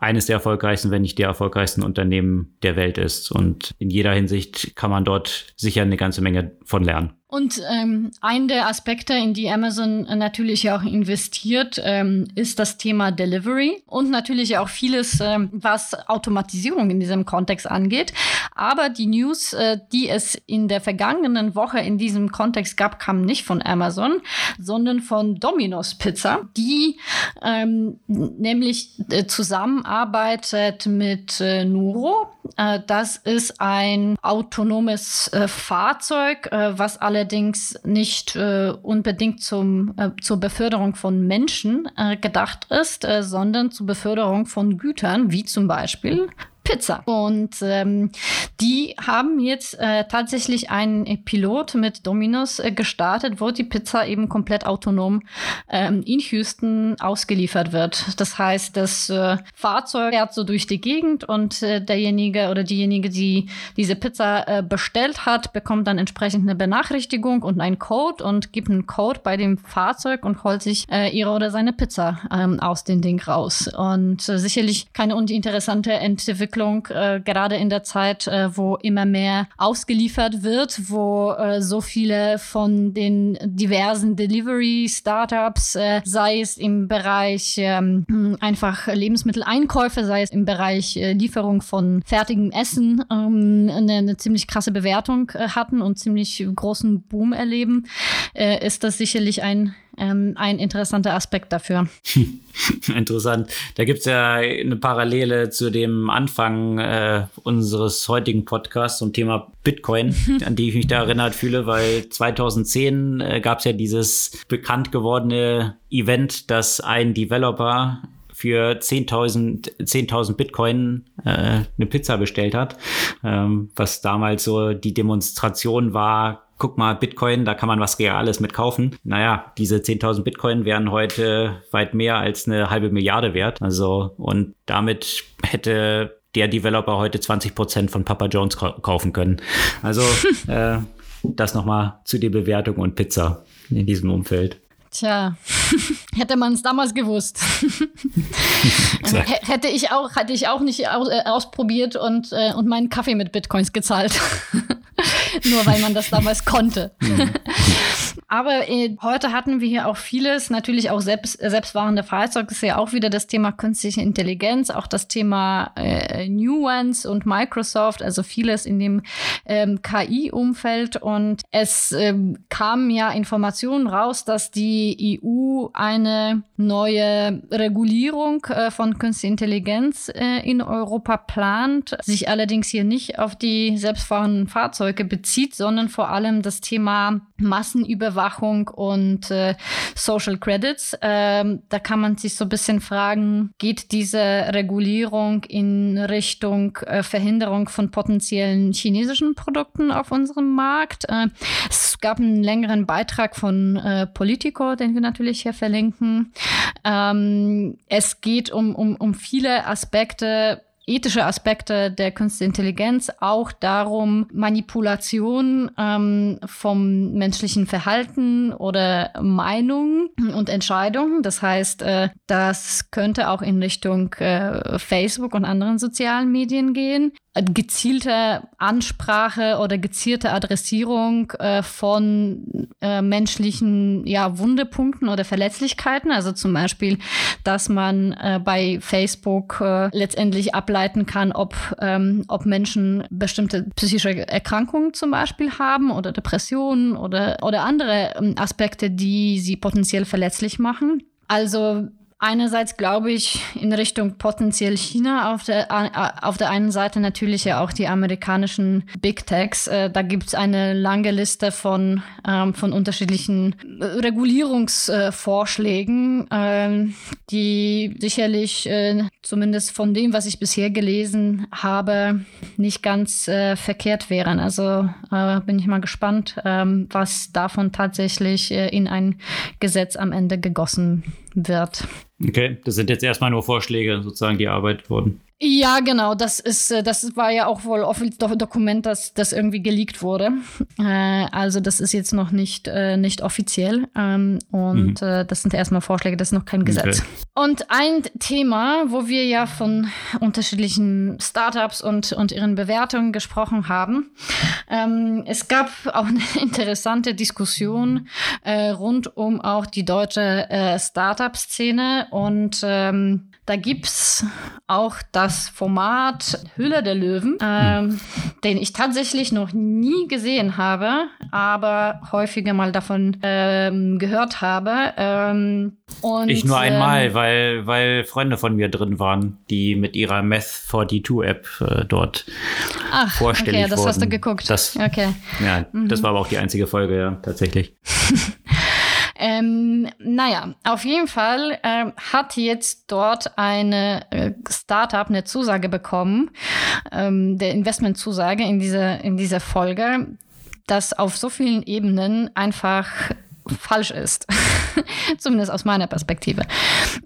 eines der erfolgreichsten, wenn nicht der erfolgreichsten Unternehmen der Welt ist. Und in jeder Hinsicht kann man dort sicher eine ganze Menge von lernen. Und ähm, ein der Aspekte, in die Amazon natürlich auch investiert, ähm, ist das Thema Delivery und natürlich auch vieles, ähm, was Automatisierung in diesem Kontext angeht. Aber die News, äh, die es in der vergangenen Woche in diesem Kontext gab, kam nicht von Amazon, sondern von Domino's Pizza, die ähm, nämlich äh, zusammenarbeitet mit äh, Nuro. Äh, das ist ein autonomes äh, Fahrzeug, äh, was alle allerdings nicht äh, unbedingt zum, äh, zur Beförderung von Menschen äh, gedacht ist, äh, sondern zur Beförderung von Gütern, wie zum Beispiel Pizza. Und ähm, die haben jetzt äh, tatsächlich einen Pilot mit Domino's äh, gestartet, wo die Pizza eben komplett autonom ähm, in Houston ausgeliefert wird. Das heißt, das äh, Fahrzeug fährt so durch die Gegend und äh, derjenige oder diejenige, die diese Pizza äh, bestellt hat, bekommt dann entsprechend eine Benachrichtigung und einen Code und gibt einen Code bei dem Fahrzeug und holt sich äh, ihre oder seine Pizza ähm, aus dem Ding raus. Und äh, sicherlich keine uninteressante Entwicklung Entwicklung, äh, gerade in der Zeit, äh, wo immer mehr ausgeliefert wird, wo äh, so viele von den diversen Delivery-Startups, äh, sei es im Bereich ähm, einfach Lebensmitteleinkäufe, sei es im Bereich äh, Lieferung von fertigem Essen, ähm, eine, eine, ziemlich krasse Bewertung äh, hatten und ziemlich großen Boom erleben, ist das sicherlich ein ähm, ein interessanter Aspekt dafür. Interessant. Da gibt es ja eine Parallele zu dem Anfang äh, unseres heutigen Podcasts zum Thema Bitcoin, an die ich mich da erinnert fühle, weil 2010 äh, gab es ja dieses bekannt gewordene Event, dass ein Developer für 10.000 10 Bitcoin äh, eine Pizza bestellt hat, ähm, was damals so die Demonstration war, guck mal, Bitcoin, da kann man was Reales mit kaufen. Naja, diese 10.000 Bitcoin wären heute weit mehr als eine halbe Milliarde wert. Also, und damit hätte der Developer heute 20 Prozent von Papa Jones kaufen können. Also, äh, das nochmal zu der Bewertung und Pizza in diesem Umfeld. Tja, hätte man es damals gewusst. hätte ich auch, hätte ich auch nicht aus, äh, ausprobiert und, äh, und meinen Kaffee mit Bitcoins gezahlt. Nur weil man das damals konnte. Aber äh, heute hatten wir hier auch vieles, natürlich auch selbst, selbstfahrende Fahrzeuge, ist ja auch wieder das Thema künstliche Intelligenz, auch das Thema äh, Nuance und Microsoft, also vieles in dem ähm, KI-Umfeld. Und es ähm, kamen ja Informationen raus, dass die EU eine neue Regulierung äh, von künstlicher Intelligenz äh, in Europa plant, sich allerdings hier nicht auf die selbstfahrenden Fahrzeuge bezieht, sondern vor allem das Thema Massenüberwachung und äh, Social Credits. Ähm, da kann man sich so ein bisschen fragen, geht diese Regulierung in Richtung äh, Verhinderung von potenziellen chinesischen Produkten auf unserem Markt? Äh, es gab einen längeren Beitrag von äh, Politico, den wir natürlich hier verlinken. Ähm, es geht um, um, um viele Aspekte, ethische Aspekte der künstlichen Intelligenz, auch darum, Manipulation ähm, vom menschlichen Verhalten oder Meinung und Entscheidungen. Das heißt, äh, das könnte auch in Richtung äh, Facebook und anderen sozialen Medien gehen gezielte Ansprache oder gezielte Adressierung äh, von äh, menschlichen ja, Wundepunkten oder Verletzlichkeiten. Also zum Beispiel, dass man äh, bei Facebook äh, letztendlich ableiten kann, ob, ähm, ob Menschen bestimmte psychische Erkrankungen zum Beispiel haben oder Depressionen oder, oder andere ähm, Aspekte, die sie potenziell verletzlich machen. Also Einerseits glaube ich in Richtung potenziell China, auf der, auf der einen Seite natürlich ja auch die amerikanischen Big Techs. Äh, da gibt es eine lange Liste von, ähm, von unterschiedlichen Regulierungsvorschlägen, ähm, die sicherlich äh, zumindest von dem, was ich bisher gelesen habe, nicht ganz äh, verkehrt wären. Also bin ich mal gespannt, ähm, was davon tatsächlich in ein Gesetz am Ende gegossen wird. Okay, das sind jetzt erstmal nur Vorschläge, sozusagen, die erarbeitet wurden. Ja, genau. Das ist, äh, das war ja auch wohl offizielles Dokument, das, das irgendwie geleakt wurde. Äh, also das ist jetzt noch nicht, äh, nicht offiziell. Ähm, und mhm. äh, das sind erstmal Vorschläge, das ist noch kein Gesetz. Okay. Und ein Thema, wo wir ja von unterschiedlichen Startups und, und ihren Bewertungen gesprochen haben. Ähm, es gab auch eine interessante Diskussion äh, rund um auch die deutsche äh, Startup-Szene und ähm, da gibt es auch das Format Hülle der Löwen, ähm, hm. den ich tatsächlich noch nie gesehen habe, aber häufiger mal davon ähm, gehört habe. Ähm, und, ich nur einmal, ähm, weil, weil Freunde von mir drin waren, die mit ihrer Meth 42 App äh, dort Ach, vorstellig okay, das wurden. hast du geguckt. Das, okay. Ja, mhm. das war aber auch die einzige Folge, ja, tatsächlich. Ähm, naja, auf jeden Fall äh, hat jetzt dort eine äh, Startup eine Zusage bekommen, ähm, der Investmentzusage in dieser, in dieser Folge, das auf so vielen Ebenen einfach falsch ist. Zumindest aus meiner Perspektive.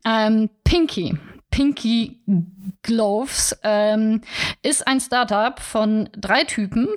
Ähm, Pinky. Pinky Gloves ähm, ist ein Startup von drei Typen,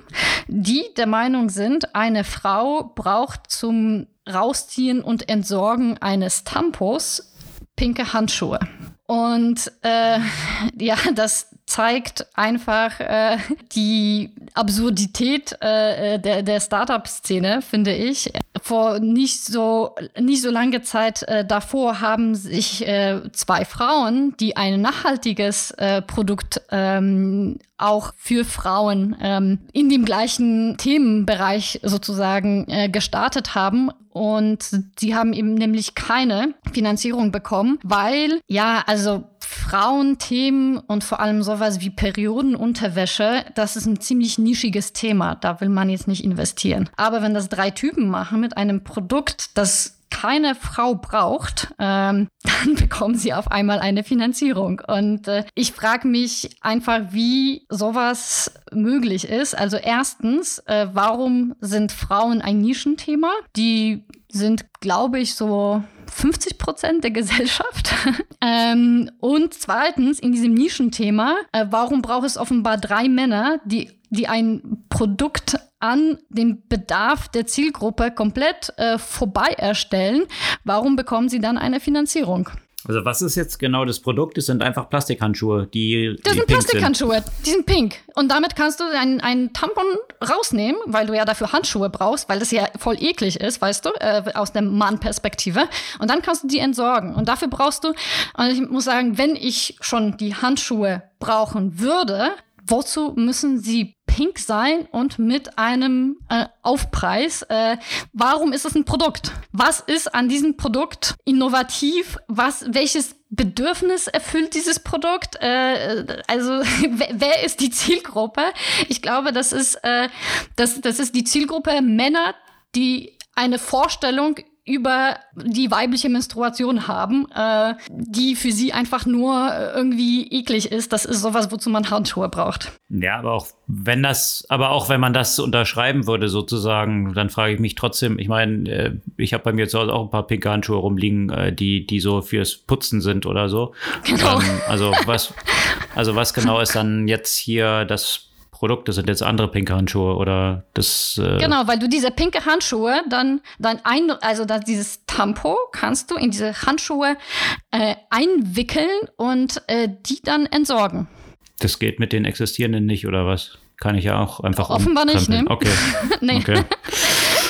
die der Meinung sind, eine Frau braucht zum Rausziehen und Entsorgen eines Tampos pinke Handschuhe. Und äh, ja, das zeigt einfach äh, die Absurdität äh, der, der Startup-Szene, finde ich. Vor nicht so, nicht so lange Zeit äh, davor haben sich äh, zwei Frauen, die ein nachhaltiges äh, Produkt ähm, auch für Frauen ähm, in dem gleichen Themenbereich sozusagen äh, gestartet haben. Und sie haben eben nämlich keine Finanzierung bekommen, weil, ja, also Frauenthemen und vor allem sowas wie Periodenunterwäsche, das ist ein ziemlich nischiges Thema. Da will man jetzt nicht investieren. Aber wenn das drei Typen machen mit einem Produkt, das keine Frau braucht, ähm, dann bekommen sie auf einmal eine Finanzierung. Und äh, ich frage mich einfach, wie sowas möglich ist. Also erstens, äh, warum sind Frauen ein Nischenthema? Die sind, glaube ich, so 50 Prozent der Gesellschaft. ähm, und zweitens, in diesem Nischenthema, äh, warum braucht es offenbar drei Männer, die, die ein Produkt an dem Bedarf der Zielgruppe komplett äh, vorbei erstellen? Warum bekommen sie dann eine Finanzierung? Also was ist jetzt genau das Produkt? Das sind einfach Plastikhandschuhe, die Das die sind Plastikhandschuhe, sind. die sind pink. Und damit kannst du einen Tampon rausnehmen, weil du ja dafür Handschuhe brauchst, weil das ja voll eklig ist, weißt du, äh, aus der Mann-Perspektive. Und dann kannst du die entsorgen. Und dafür brauchst du, und ich muss sagen, wenn ich schon die Handschuhe brauchen würde, wozu müssen sie pink sein und mit einem äh, Aufpreis? Äh, warum ist es ein Produkt? Was ist an diesem Produkt innovativ? Was, welches Bedürfnis erfüllt dieses Produkt? Äh, also wer ist die Zielgruppe? Ich glaube, das ist, äh, das, das ist die Zielgruppe Männer, die eine Vorstellung über die weibliche Menstruation haben, äh, die für sie einfach nur irgendwie eklig ist. Das ist sowas, wozu man Handschuhe braucht. Ja, aber auch wenn das, aber auch wenn man das unterschreiben würde sozusagen, dann frage ich mich trotzdem, ich meine, äh, ich habe bei mir zu Hause auch ein paar pinke Handschuhe rumliegen, äh, die, die so fürs Putzen sind oder so. Genau. Ähm, also was, also was genau ist dann jetzt hier das Produkte sind jetzt andere pinke Handschuhe oder das. Äh genau, weil du diese pinke Handschuhe dann, dann ein, also das, dieses Tampo kannst du in diese Handschuhe äh, einwickeln und äh, die dann entsorgen. Das geht mit den existierenden nicht, oder was? Kann ich ja auch einfach Offenbar nicht, ne? Okay. nee. okay.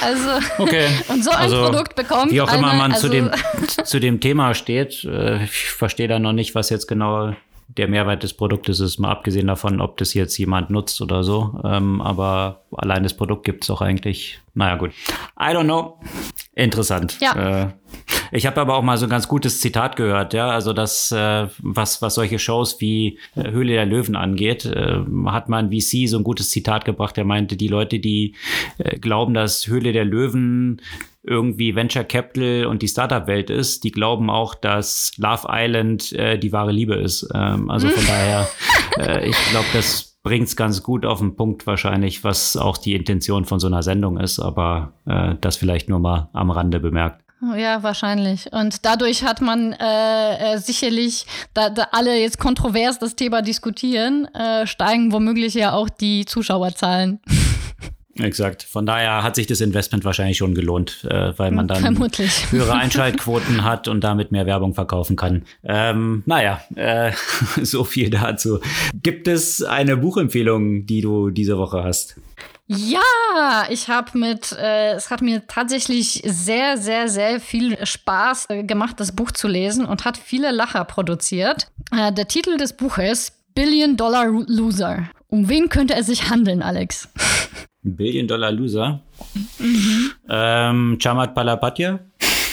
Also, okay. und so ein also, Produkt bekommt. Wie auch eine, immer man also zu, dem, zu dem Thema steht, äh, ich verstehe da noch nicht, was jetzt genau der Mehrwert des Produktes ist, mal abgesehen davon, ob das jetzt jemand nutzt oder so. Ähm, aber allein das Produkt gibt es auch eigentlich. Naja, gut. I don't know. Interessant. Ja. Äh, ich habe aber auch mal so ein ganz gutes Zitat gehört, ja, also das, äh, was, was solche Shows wie äh, Höhle der Löwen angeht, äh, hat man VC so ein gutes Zitat gebracht, der meinte, die Leute, die äh, glauben, dass Höhle der Löwen irgendwie Venture Capital und die Startup-Welt ist, die glauben auch, dass Love Island äh, die wahre Liebe ist. Ähm, also von daher, äh, ich glaube, das bringt es ganz gut auf den Punkt wahrscheinlich, was auch die Intention von so einer Sendung ist, aber äh, das vielleicht nur mal am Rande bemerkt. Ja, wahrscheinlich. Und dadurch hat man äh, äh, sicherlich, da, da alle jetzt kontrovers das Thema diskutieren, äh, steigen womöglich ja auch die Zuschauerzahlen. Exakt. Von daher hat sich das Investment wahrscheinlich schon gelohnt, äh, weil man dann Vermutlich. höhere Einschaltquoten hat und damit mehr Werbung verkaufen kann. Ähm, naja, äh, so viel dazu. Gibt es eine Buchempfehlung, die du diese Woche hast? Ja, ich habe mit, äh, es hat mir tatsächlich sehr, sehr, sehr viel Spaß äh, gemacht, das Buch zu lesen und hat viele Lacher produziert. Äh, der Titel des Buches Billion Dollar Loser. Um wen könnte es sich handeln, Alex? Billion Dollar Loser. Mhm. Ähm, Chamat Palapatya.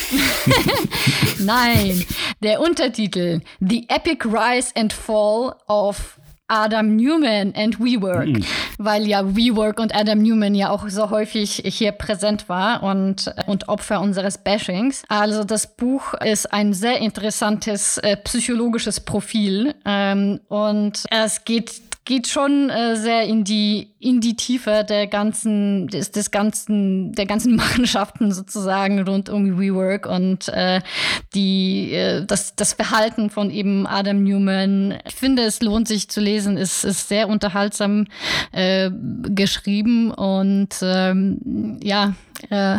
Nein, der Untertitel The Epic Rise and Fall of Adam Newman and WeWork, mhm. weil ja WeWork und Adam Newman ja auch so häufig hier präsent war und, und Opfer unseres Bashings. Also das Buch ist ein sehr interessantes äh, psychologisches Profil ähm, und es geht geht schon äh, sehr in die in die Tiefe der ganzen des, des ganzen der ganzen Machenschaften sozusagen rund um WeWork und äh, die äh, das das Verhalten von eben Adam Newman. Ich finde, es lohnt sich zu lesen. Es ist sehr unterhaltsam äh, geschrieben und ähm, ja äh,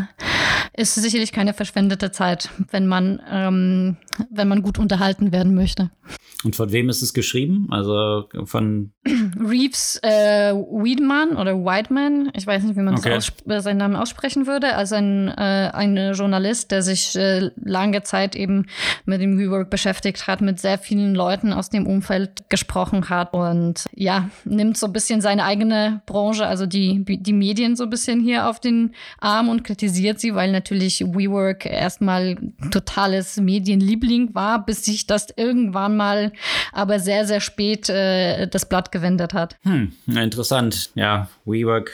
ist sicherlich keine verschwendete Zeit, wenn man ähm, wenn man gut unterhalten werden möchte. Und von wem ist es geschrieben? Also von Reeves äh, Weidman oder Whiteman, ich weiß nicht, wie man okay. äh, seinen Namen aussprechen würde, also ein, äh, ein Journalist, der sich äh, lange Zeit eben mit dem WeWork beschäftigt hat, mit sehr vielen Leuten aus dem Umfeld gesprochen hat und ja, nimmt so ein bisschen seine eigene Branche, also die, die Medien so ein bisschen hier auf den Arm und kritisiert sie, weil natürlich WeWork erstmal totales Medienliebling war, bis sich das irgendwann mal aber sehr, sehr spät äh, das Blatt gewendet hat. Hm, interessant. Ja, WeWork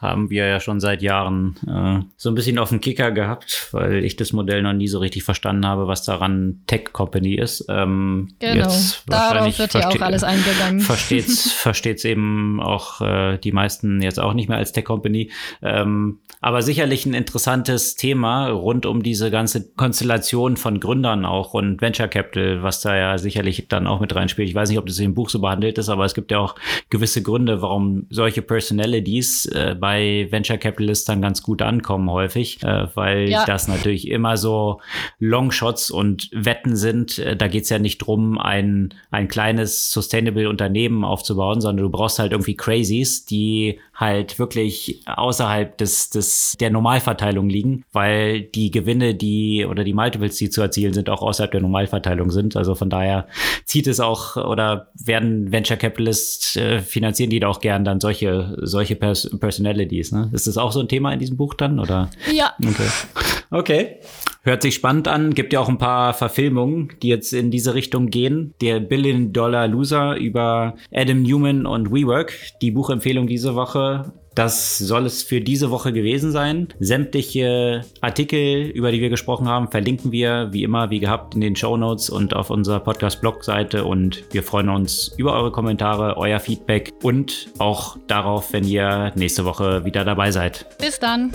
haben wir ja schon seit Jahren äh, so ein bisschen auf den Kicker gehabt, weil ich das Modell noch nie so richtig verstanden habe, was daran Tech Company ist. Ähm, genau, darauf wird ja auch alles eingegangen. Versteht's, versteht's eben auch äh, die meisten jetzt auch nicht mehr als Tech Company. Ähm, aber sicherlich ein interessantes Thema rund um diese ganze Konstellation von Gründern auch und Venture Capital, was da ja sicherlich dann auch mit reinspielt. Ich weiß nicht, ob das im Buch so behandelt ist, aber es gibt ja auch gewisse Gründe, warum solche Personalities äh, bei Venture Capitalists dann ganz gut ankommen häufig, äh, weil ja. das natürlich immer so Longshots und Wetten sind. Äh, da geht es ja nicht drum, ein, ein kleines Sustainable Unternehmen aufzubauen, sondern du brauchst halt irgendwie Crazies, die halt wirklich außerhalb des, des, der Normalverteilung liegen, weil die Gewinne, die oder die Multiples, die zu erzielen sind, auch außerhalb der Normalverteilung sind. Also von daher zieht es auch oder werden Venture Capitalists äh, finanzieren die da auch gern dann solche, solche Pers Personalities. Ne? Ist das auch so ein Thema in diesem Buch dann? Oder? Ja. Okay. okay. Hört sich spannend an. Gibt ja auch ein paar Verfilmungen, die jetzt in diese Richtung gehen. Der Billion Dollar Loser über Adam Newman und WeWork. Die Buchempfehlung diese Woche Das soll es für diese Woche gewesen sein. Sämtliche Artikel, über die wir gesprochen haben, verlinken wir wie immer, wie gehabt, in den Show Notes und auf unserer Podcast-Blog-Seite. Und wir freuen uns über eure Kommentare, euer Feedback und auch darauf, wenn ihr nächste Woche wieder dabei seid. Bis dann.